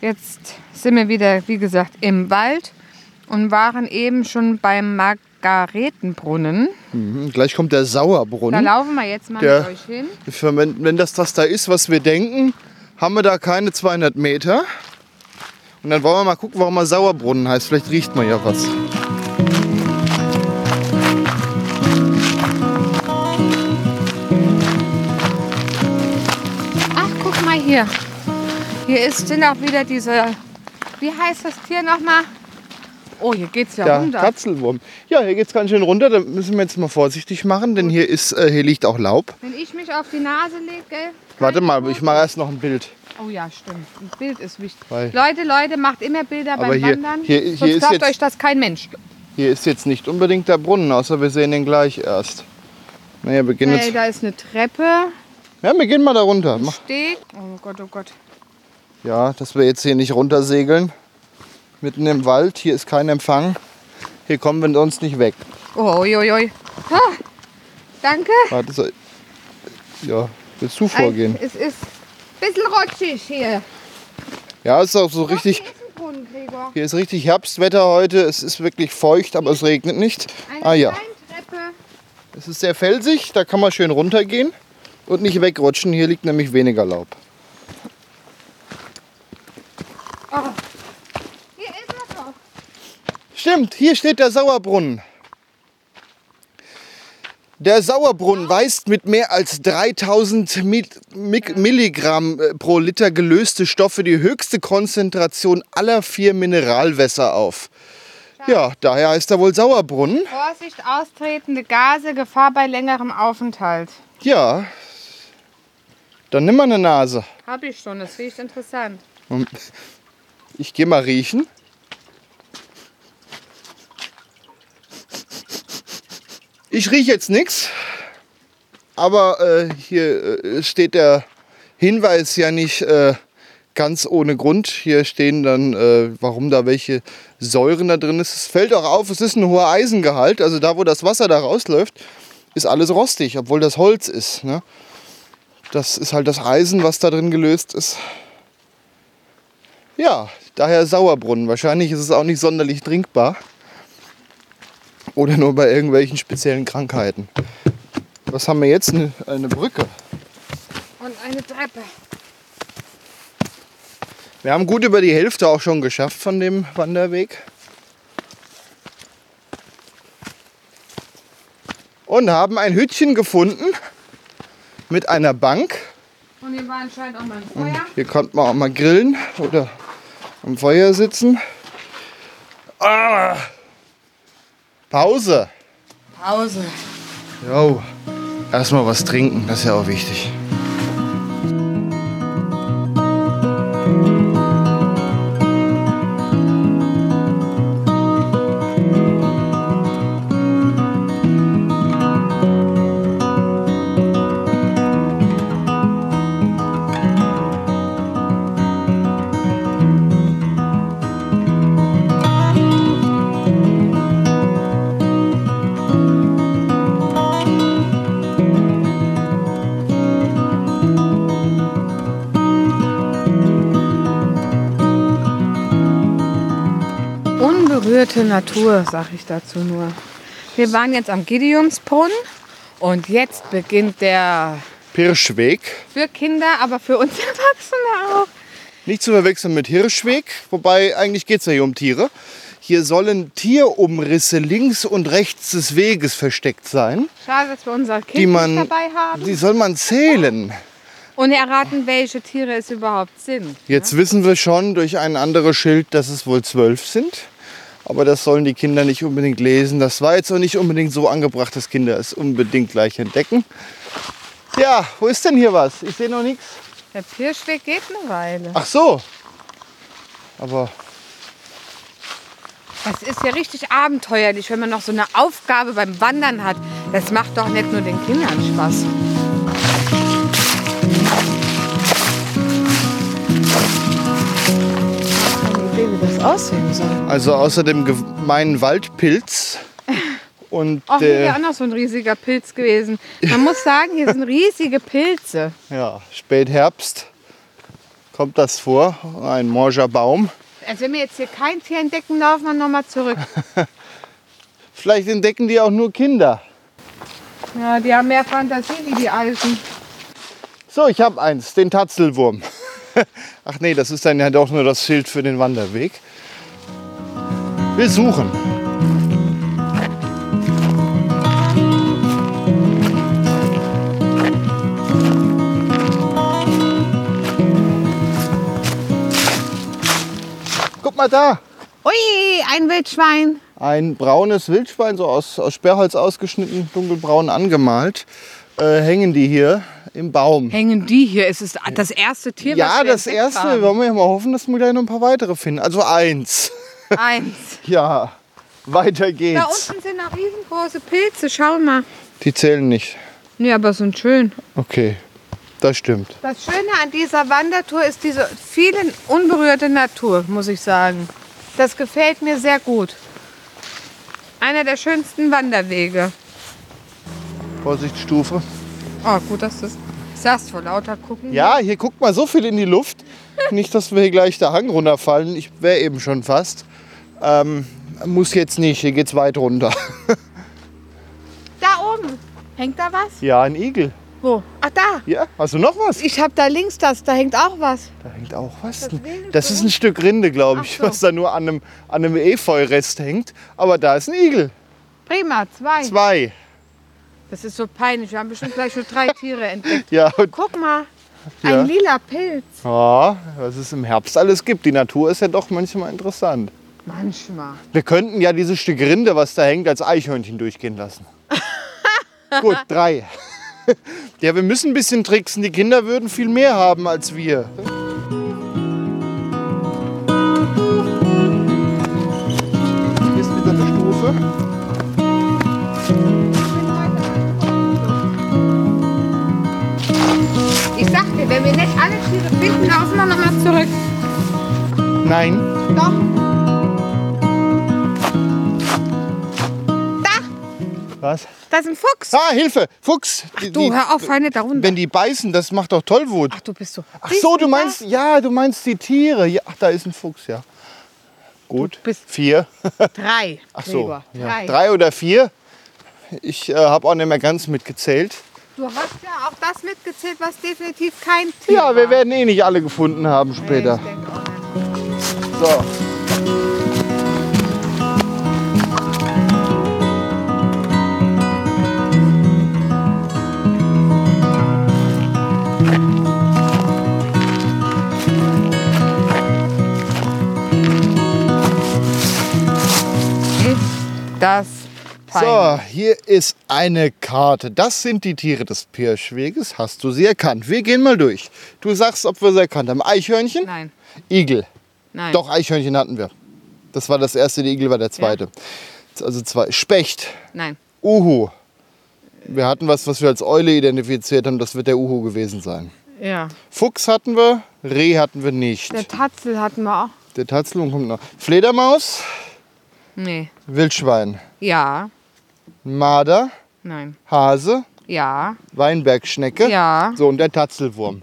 Jetzt sind wir wieder, wie gesagt, im Wald und waren eben schon beim Margaretenbrunnen. Mhm, gleich kommt der Da Sauerbrunnen. laufen wir jetzt mal Der- mit euch hin. Wenn, wenn das das da ist, was wir denken, haben wir da keine 200 Meter. Und dann wollen wir mal gucken, warum er Sauerbrunnen heißt. Vielleicht riecht man ja was. Hier. Hier ist, sind auch wieder diese, wie heißt das Tier nochmal? Oh, hier geht's ja, Der runter. Tatzelwurm. Ja, hier geht's ganz schön runter. Da müssen wir jetzt mal vorsichtig machen, denn hier, ist, äh, hier liegt auch Laub. Wenn ich mich auf die Nase lege. Warte mal, ich mache erst noch ein Bild. Oh ja, stimmt. Ein Bild ist wichtig. Weil- Leute, Leute, macht immer Bilder Aber beim hier- Wandern. hier- hier Sonst ist glaubt jetzt- euch das kein Mensch. Hier ist jetzt nicht unbedingt der Brunnen, außer wir sehen den gleich erst. Naja, Hey, jetzt. da ist eine Treppe, Ja, wir gehen mal da runter. Mach. Steg. Oh Gott, oh Gott. Ja, dass wir jetzt hier nicht runtersegeln. Mitten im Wald, hier ist kein Empfang. Hier kommen wir sonst nicht weg. Oh, oi, oi, oi. Danke. Warte, so. Ja, willst du vorgehen? Es ist ein bisschen rutschig hier. Ja, es ist auch so richtig. Hier ist richtig Herbstwetter heute. Es ist wirklich feucht, aber es regnet nicht. Eine Ah ja, es ist sehr felsig, da kann man schön runtergehen und nicht wegrutschen. Hier liegt nämlich weniger Laub. Hier ist er doch. Stimmt, hier steht der Sauerbrunnen. Der Sauerbrunnen weist mit mehr als 3000 Mi- Mi- Milligramm äh, pro Liter gelöste Stoffe die höchste Konzentration aller vier Mineralwässer auf. Ja, daher heißt er wohl Sauerbrunnen. Vorsicht, austretende Gase, Gefahr bei längerem Aufenthalt. Ja, dann nimm mal eine Nase. Hab ich schon, das riecht interessant. Ich gehe mal riechen. Ich rieche jetzt nichts, aber äh, hier äh, steht der Hinweis ja nicht äh, ganz ohne Grund. Hier stehen dann, äh, warum da welche Säuren da drin ist. Es fällt auch auf, es ist ein hoher Eisengehalt. Also da, wo das Wasser da rausläuft, ist alles rostig, obwohl das Holz ist. Ne? Das ist halt das Eisen, was da drin gelöst ist. Ja, daher Sauerbrunnen. Wahrscheinlich ist es auch nicht sonderlich trinkbar. Oder nur bei irgendwelchen speziellen Krankheiten. Was haben wir jetzt? Eine, eine Brücke. Und eine Treppe. Wir haben gut über die Hälfte auch schon geschafft von dem Wanderweg. Und haben ein Hütchen gefunden mit einer Bank. Und hier war anscheinend auch mal ein Feuer. Hier konnte man auch mal grillen oder am Feuer sitzen. Ah! Pause. Pause. Jo. Erstmal was trinken, das ist ja auch wichtig. Natur, sag ich dazu nur. Wir waren jetzt am Gideonsbrunnen und jetzt beginnt der Pirschweg. für Kinder, aber für uns Erwachsene auch. Nicht zu verwechseln mit Hirschweg, wobei eigentlich geht es ja hier um Tiere. Hier sollen Tierumrisse links und rechts des Weges versteckt sein, Schade, dass wir unser Kind die man, nicht dabei haben. die soll man zählen. Und erraten, welche Tiere es überhaupt sind. Jetzt wissen wir schon durch ein anderes Schild, dass es wohl zwölf sind. Aber das sollen die Kinder nicht unbedingt lesen. Das war jetzt auch nicht unbedingt so angebracht, dass Kinder es unbedingt gleich entdecken. Ja, wo ist denn hier was? Ich sehe noch nichts. Der Pirschweg geht eine Weile. Ach so. Aber Das ist ja richtig abenteuerlich, wenn man noch so eine Aufgabe beim Wandern hat. Das macht doch nicht nur den Kindern Spaß. Aussehen soll. also außer dem gemeinen Waldpilz und Ach, hier wäre auch noch so ein riesiger Pilz gewesen. Man muss sagen, hier sind riesige Pilze. ja, Spätherbst kommt das vor. Ein morger Baum. Also wenn wir jetzt hier kein Tier entdecken, laufen wir nochmal zurück. Vielleicht entdecken die auch nur Kinder. Ja, die haben mehr Fantasie wie die Alten. So, ich habe eins, den Tatzelwurm. Ach nee, das ist dann ja doch nur das Schild für den Wanderweg. Wir suchen. Guck mal da, Ui, ein Wildschwein. ein braunes Wildschwein, so aus, aus Sperrholz ausgeschnitten, dunkelbraun angemalt. Äh, hängen die hier im Baum. Hängen die hier? Es ist das erste Tier, Ja, was wir das entdeckt erste. haben. Wollen wir ja mal hoffen, dass wir gleich noch ein paar weitere finden. Also eins. Eins. Ja, weiter Da geht's. unten sind noch riesengroße Pilze. Schau mal. Die zählen nicht. Nee, aber sind schön. Okay, das stimmt. Das Schöne an dieser Wandertour ist diese vielen unberührte Natur, muss ich sagen. Das gefällt mir sehr gut. Einer der schönsten Wanderwege. Vorsichtsstufe. Oh, gut, dass du es sagst, vor lauter gucken. Ja, hier guckt mal so viel in die Luft. Nicht, dass wir hier gleich der Hang runterfallen. Ich wäre eben schon fast. Ähm, muss jetzt nicht, hier geht's weit runter. Da oben. Hängt da was? Ja, ein Igel. Wo? Ach, da. Ja, hast du noch was? Ich habe da links das. Da hängt auch was. Da hängt auch was. Das Das ist ein Stück Rinde, glaube ich, so. was da nur an einem, an einem Efeurest hängt. Aber da ist ein Igel. Prima, zwei. Zwei. Das ist so peinlich. Wir haben bestimmt gleich schon drei Tiere entdeckt. Ja, Guck mal. Ein Ja. lila Pilz. Ja, was es im Herbst alles gibt. Die Natur ist ja doch manchmal interessant. Manchmal. Wir könnten ja dieses Stück Rinde, was da hängt, als Eichhörnchen durchgehen lassen. Gut, drei. ja, wir müssen ein bisschen tricksen. Die Kinder würden viel mehr haben als wir. Hier ist wieder eine Stufe. Ich sag dir, wenn wir nicht alle Tiere finden, laufen wir nochmal zurück. Nein. Doch. Was? da ist ein Fuchs. Ah, Hilfe! Fuchs! Die- Du, die- hör auf, feine da runter. Wenn die beißen, das macht doch Tollwut. Ach, du bist so. Ach so, du meinst, ja, du meinst die Tiere. Ja, ach, da ist ein Fuchs, ja. Gut. bist- Vier. Drei. Ach so. Ja. Drei. Drei oder vier. Ich äh, habe auch nicht mehr ganz mitgezählt. Du hast ja auch das mitgezählt, was definitiv kein Tier Ja, wir war. werden eh nicht alle gefunden haben Nee, später. nicht. So. Das So, hier ist eine Karte. Das sind die Tiere des Pirschweges. Hast du sie erkannt? Wir gehen mal durch. Du sagst, ob wir sie erkannt haben. Eichhörnchen? Nein, Igel. nein. Doch, Eichhörnchen hatten wir. Das war das erste, der Igel war der zweite. Also zwei. Specht. Nein. Uhu. Wir hatten was, was wir als Eule identifiziert haben. Das wird der Uhu gewesen sein. Ja. Fuchs hatten wir, Reh hatten wir nicht. Der Tatzel hatten wir auch. Der Tatzelung kommt noch. Fledermaus, Nee. Wildschwein, Ja. Marder, Nein. Hase, Ja. Weinbergschnecke. Ja. So, und der Tatzelwurm.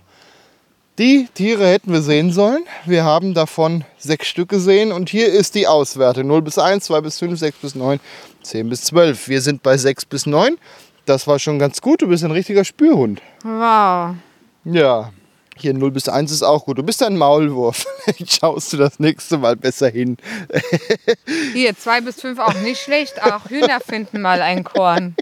Die Tiere hätten wir sehen sollen. Wir haben davon sechs Stück gesehen und hier ist die Auswertung. 0 bis 1, 2 bis 5, 6 bis 9, 10 bis 12. Wir sind bei 6 bis 9. Das war schon ganz gut. Du bist ein richtiger Spürhund. Wow. Ja, hier 0 bis 1 ist auch gut. Du bist ein Maulwurf. Vielleicht schaust du das nächste Mal besser hin. Hier, zwei bis fünf auch nicht schlecht. Auch Hühner finden mal ein Korn.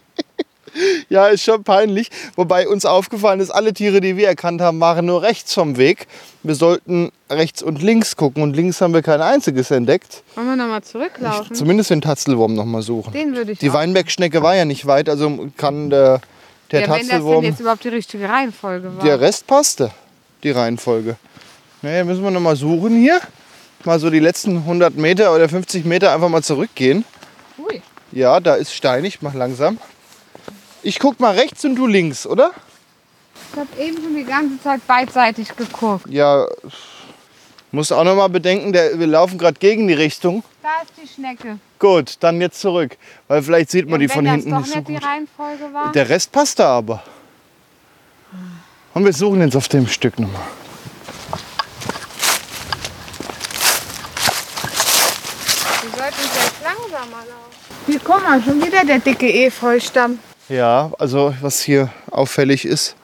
Ja, ist schon peinlich. Wobei uns aufgefallen ist, alle Tiere, die wir erkannt haben, waren nur rechts vom Weg. Wir sollten rechts und links gucken und links haben wir kein einziges entdeckt. Wollen wir nochmal zurücklaufen? Zumindest den Tatzelwurm noch mal suchen. Den würde ich Die. Weinbergschnecke war ja nicht weit, also kann der, der ja, wenn das denn Tatzelwurm. jetzt überhaupt die richtige Reihenfolge war. Der Rest passte, die Reihenfolge. Naja, müssen wir noch mal suchen hier. Mal so die letzten 100 Meter oder 50 Meter einfach mal zurückgehen. Ui. Ja, da ist steinig, mach langsam. Ich guck mal rechts und du links, oder? Ich habe eben schon die ganze Zeit beidseitig geguckt. Ja, muss auch noch mal bedenken, der, wir laufen gerade gegen die Richtung. Da ist die Schnecke. Gut, dann jetzt zurück, weil vielleicht sieht man Ja, die von hinten nicht so gut. Der Rest passt da aber. Und wir suchen jetzt auf dem Stück nochmal. Wir sollten vielleicht langsamer laufen. Hier, guck mal, schon wieder der dicke Efeustamm. Ja, also was hier auffällig ist,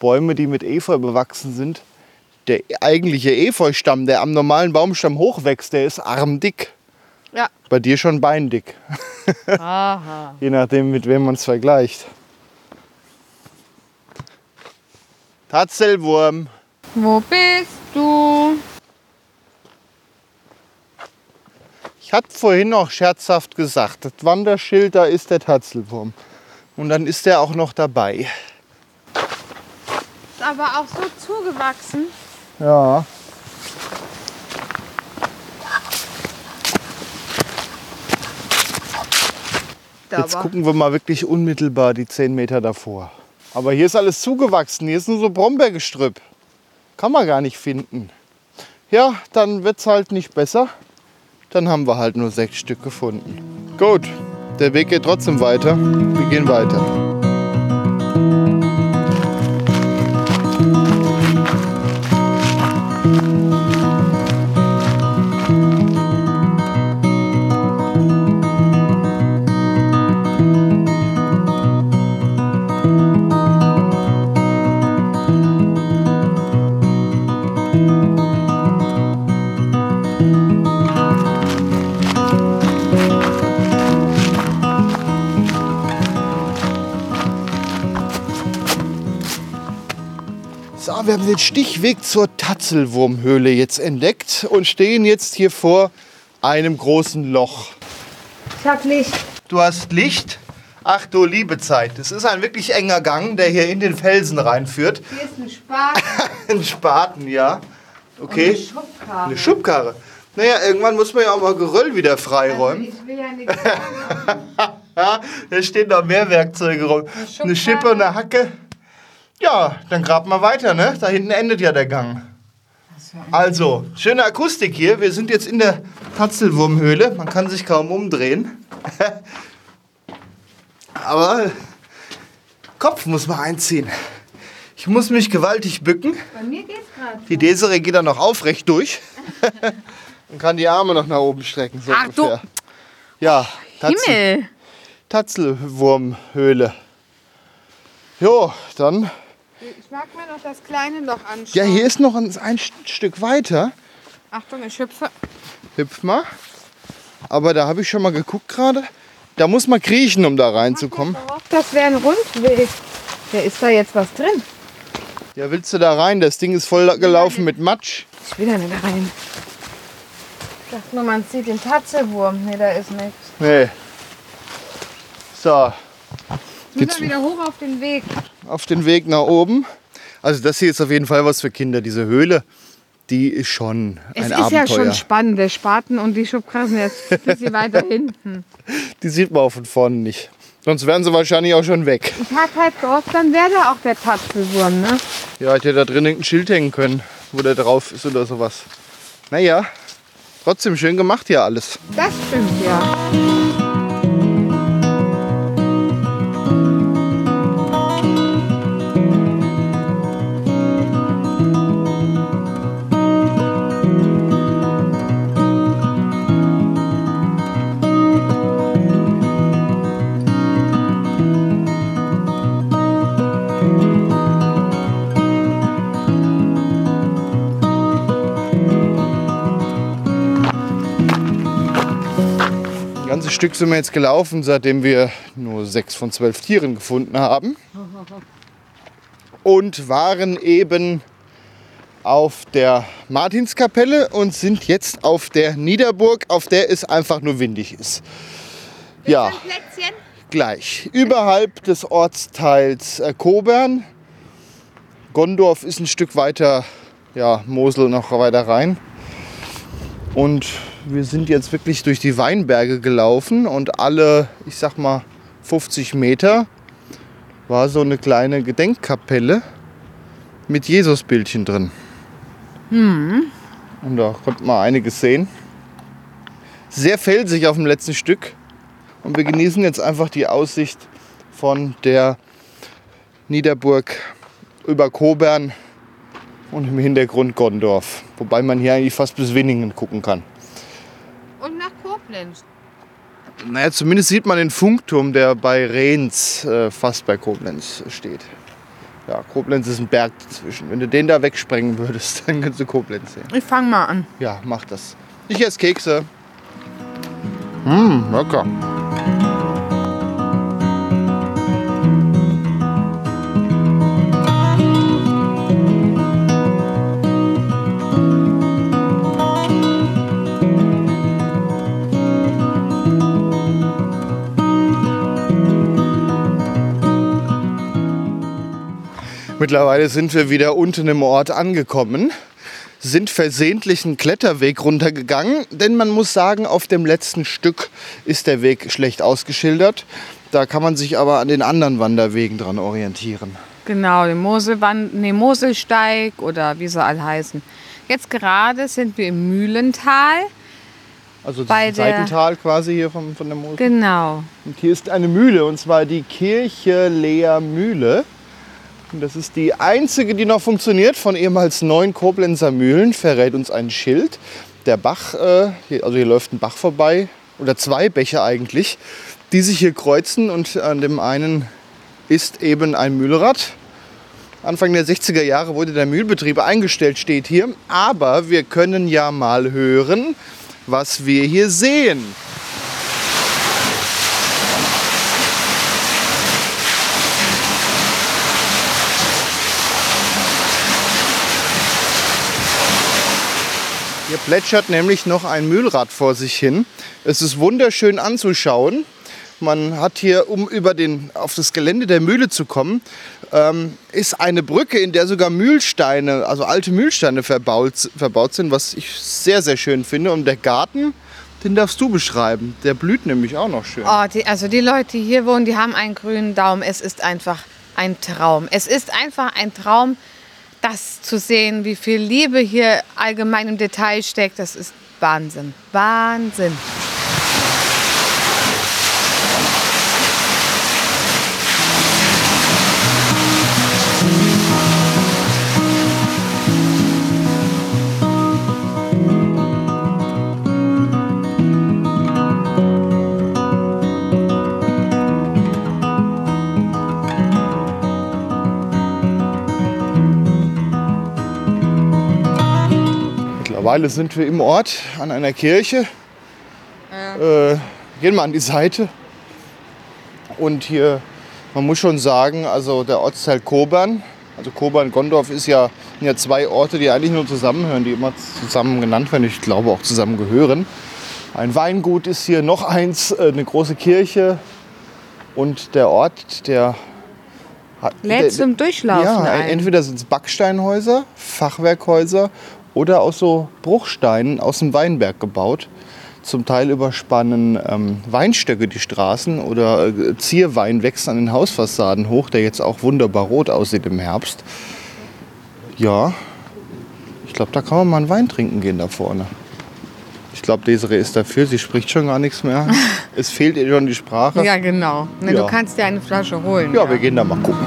Bäume, die mit Efeu bewachsen sind, der eigentliche Efeustamm, der am normalen Baumstamm hochwächst, der ist armdick. Ja. Bei dir schon beindick, Aha. je nachdem, mit wem man es vergleicht. Tatzelwurm. Wo bist du? Ich hatte vorhin noch scherzhaft gesagt, das Wanderschild, da ist der Tatzelwurm. Und dann ist der auch noch dabei. Ist aber auch so zugewachsen. Ja. Jetzt gucken wir mal wirklich unmittelbar die 10 Meter davor. Aber hier ist alles zugewachsen. Hier ist nur so Brombeergestrüpp. Kann man gar nicht finden. Ja, dann wird es halt nicht besser. Dann haben wir halt nur sechs Stück gefunden. Gut, der Weg geht trotzdem weiter. Wir gehen weiter. Wir haben den Stichweg zur Tatzelwurmhöhle jetzt entdeckt und stehen jetzt hier vor einem großen Loch. ich hab Licht. Du hast Licht? Ach du liebe Zeit, es ist ein wirklich enger Gang, der hier in den Felsen reinführt. Hier ist ein Spaten. Ein Spaten, ja. Eine Okay. Schubkarre. Eine Schubkarre. Naja, irgendwann muss man ja auch mal Geröll wieder freiräumen. Ich will ja nichts da stehen noch mehr Werkzeuge rum. Schubkarre. Eine Schippe und eine Hacke. Ja, dann graben wir weiter, ne? Da hinten endet ja der Gang. Also, schöne Akustik hier. Wir sind jetzt in der Tatzelwurmhöhle. Man kann sich kaum umdrehen. Aber Kopf muss man einziehen. Ich muss mich gewaltig bücken. Bei mir geht's gerade. Die Desiree geht dann noch aufrecht durch und kann die Arme noch nach oben strecken. So Ach du- ungefähr. Ja, Tatzel, Himmel. Tatzelwurmhöhle. Jo, dann. Ich mag mir noch das kleine Loch anschauen. Ja, hier ist noch ein, ein Stück weiter. Achtung, ich hüpfe. Hüpf mal. Aber da habe ich schon mal geguckt gerade. Da muss man kriechen, um da reinzukommen. Das wäre ein Rundweg. Ja, ist da jetzt was drin? Ja, willst du da rein? Das Ding ist voll gelaufen mit Matsch. Ich will da nicht rein. Ich dachte nur, man sieht den Tatzelwurm. Nee, da ist nichts. Nee. So, Jetzt müssen wir wieder hoch auf den Weg. Auf den Weg nach oben. Also das hier ist auf jeden Fall was für Kinder. Diese Höhle, die ist schon Es ein ist Abenteuer. ja schon spannend. Der Spaten und die Schubkarre sind jetzt ein bisschen weiter hinten. Die sieht man auch von vorne nicht. Sonst wären sie wahrscheinlich auch schon weg. Ich hab halt gehofft, dann wäre da auch der Tatzelwurm, ne? Ja, hätte da drin ein Schild hängen können, wo der drauf ist oder sowas. Naja, trotzdem schön gemacht hier alles. Das stimmt ja. Stück sind wir jetzt gelaufen, seitdem wir nur sechs von zwölf Tieren gefunden haben. Und waren eben auf der Martinskapelle und sind jetzt auf der Niederburg, auf der es einfach nur windig ist. Ja, gleich. Überhalb des Ortsteils äh, Kobern. Gondorf ist ein Stück weiter, ja, Mosel noch weiter rein. Und wir sind jetzt wirklich durch die Weinberge gelaufen und alle, ich sag mal, 50 Meter war so eine kleine Gedenkkapelle mit Jesusbildchen drin. Und da konnte man einiges sehen. Sehr felsig auf dem letzten Stück. Und wir genießen jetzt einfach die Aussicht von der Niederburg über Kobern und im Hintergrund Gondorf. Wobei man hier eigentlich fast bis Winningen gucken kann. Und nach Koblenz. Naja, zumindest sieht man den Funkturm, der bei Rehns äh, fast bei Koblenz steht. Ja, Koblenz ist ein Berg dazwischen. Wenn du den da wegsprengen würdest, dann kannst du Koblenz sehen. Ich fange mal an. Ja, mach das. Ich esse Kekse. Mmh, lecker. Mittlerweile sind wir wieder unten im Ort angekommen, sind versehentlich einen Kletterweg runtergegangen, denn man muss sagen, auf dem letzten Stück ist der Weg schlecht ausgeschildert. Da kann man sich aber an den anderen Wanderwegen dran orientieren. Genau, den Moselwand, nee, Moselsteig oder wie sie alle heißen. Jetzt gerade sind wir im Mühlental. Also das Bei der- Seitental quasi hier von, von der Mosel. Genau. Und hier ist eine Mühle, und zwar die Kirche Leer Mühle. Das ist die einzige, die noch funktioniert von ehemals neun Koblenzer Mühlen, verrät uns ein Schild. Der Bach, äh, also hier läuft ein Bach vorbei, oder zwei Bäche eigentlich, die sich hier kreuzen und an dem einen ist eben ein Mühlrad. Anfang der 60er Jahre wurde der Mühlbetrieb eingestellt, steht hier. Aber wir können ja mal hören, was wir hier sehen. Plätschert nämlich noch ein Mühlrad vor sich hin. Es ist wunderschön anzuschauen. Man hat hier, um über den, auf das Gelände der Mühle zu kommen, ähm, ist eine Brücke, in der sogar Mühlsteine, also alte Mühlsteine verbaut, verbaut sind, was ich sehr, sehr schön finde. Und der Garten, den darfst du beschreiben. Der blüht nämlich auch noch schön. Oh, die, also die Leute, die hier wohnen, die haben einen grünen Daumen. Es ist einfach ein Traum. Es ist einfach ein Traum, das zu sehen, wie viel Liebe hier allgemein im Detail steckt. Das ist Wahnsinn. Wahnsinn. Mittlerweile sind wir im Ort an einer Kirche. Äh, gehen wir an die Seite. Und hier, man muss schon sagen, also der Ortsteil Kobern, also Kobern-Gondorf ist ja, sind ja zwei Orte, die eigentlich nur zusammenhören, die immer zusammen genannt werden. Ich glaube auch zusammen gehören. Ein Weingut ist hier noch eins, äh, eine große Kirche. Und der Ort, der hat, Lädt zum Durchlaufen ja, ein. entweder sind es Backsteinhäuser, Fachwerkhäuser oder aus so Bruchsteinen aus dem Weinberg gebaut. Zum Teil überspannen ähm, Weinstöcke die Straßen oder äh, Zierwein wächst an den Hausfassaden hoch, der jetzt auch wunderbar rot aussieht im Herbst. Ja, ich glaube, da kann man mal einen Wein trinken gehen da vorne. Ich glaube, Desiree ist dafür, sie spricht schon gar nichts mehr. es fehlt ihr schon die Sprache. Ja, genau. Ne, Ja. Du kannst dir eine Flasche holen. ja, wir gehen da mal gucken.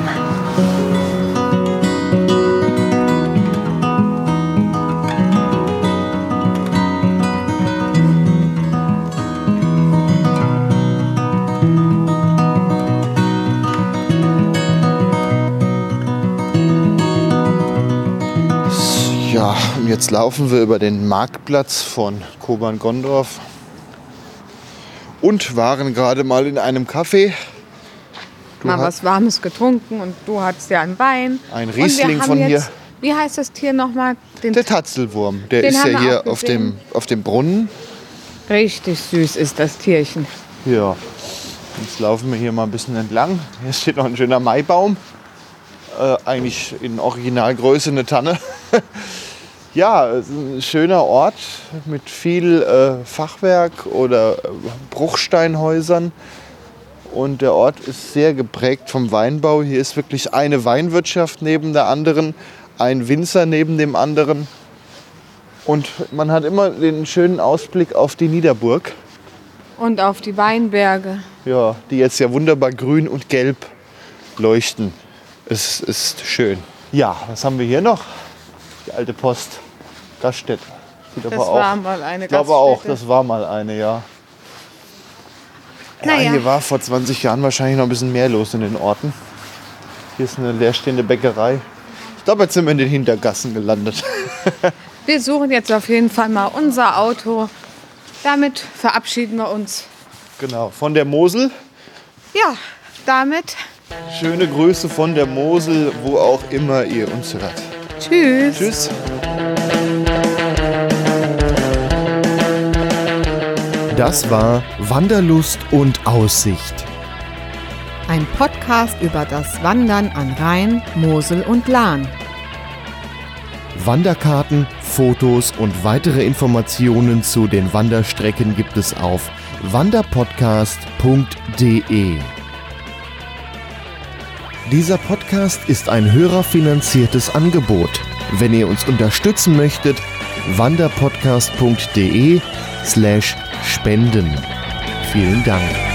Jetzt laufen wir über den Marktplatz von Kobern-Gondorf. und waren gerade mal in einem Café. Du Mal was Warmes getrunken und du hattest ja einen Wein. Ein Riesling von jetzt, hier. Wie heißt das Tier nochmal? Den Der Tatzelwurm, der ist ja hier auf dem, auf dem Brunnen. Richtig süß ist das Tierchen. Ja. Jetzt laufen wir hier mal ein bisschen entlang. Hier steht noch ein schöner Maibaum. Äh, eigentlich in Originalgröße eine Tanne. ja, es ist ein schöner Ort mit viel äh, Fachwerk oder äh, Bruchsteinhäusern. Und der Ort ist sehr geprägt vom Weinbau. Hier ist wirklich eine Weinwirtschaft neben der anderen, ein Winzer neben dem anderen. Und man hat immer den schönen Ausblick auf die Niederburg. Und auf die Weinberge. Ja, die jetzt ja wunderbar grün und gelb leuchten. Es ist schön. Ja, was haben wir hier noch? Die alte Post. Gaststätte. Sieht Das aber war auch. mal eine Ich glaube auch, das war mal eine, ja. Ja, Naja. hier war vor 20 Jahren wahrscheinlich noch ein bisschen mehr los in den Orten. Hier ist eine leerstehende Bäckerei. Ich glaube, jetzt sind wir in den Hintergassen gelandet. Wir suchen jetzt auf jeden Fall mal unser Auto. Damit verabschieden wir uns. genau, von der Mosel. Ja, damit Schöne Grüße von der Mosel, wo auch immer ihr uns hört. tschüss. Tschüss. Das war Wanderlust und Aussicht. Ein Podcast über das Wandern an Rhein, Mosel und Lahn. Wanderkarten, Fotos und weitere Informationen zu den Wanderstrecken gibt es auf wanderpodcast.de. Dieser Podcast ist ein hörerfinanziertes Angebot. Wenn ihr uns unterstützen möchtet, wanderpodcast.de slash spenden. Vielen Dank.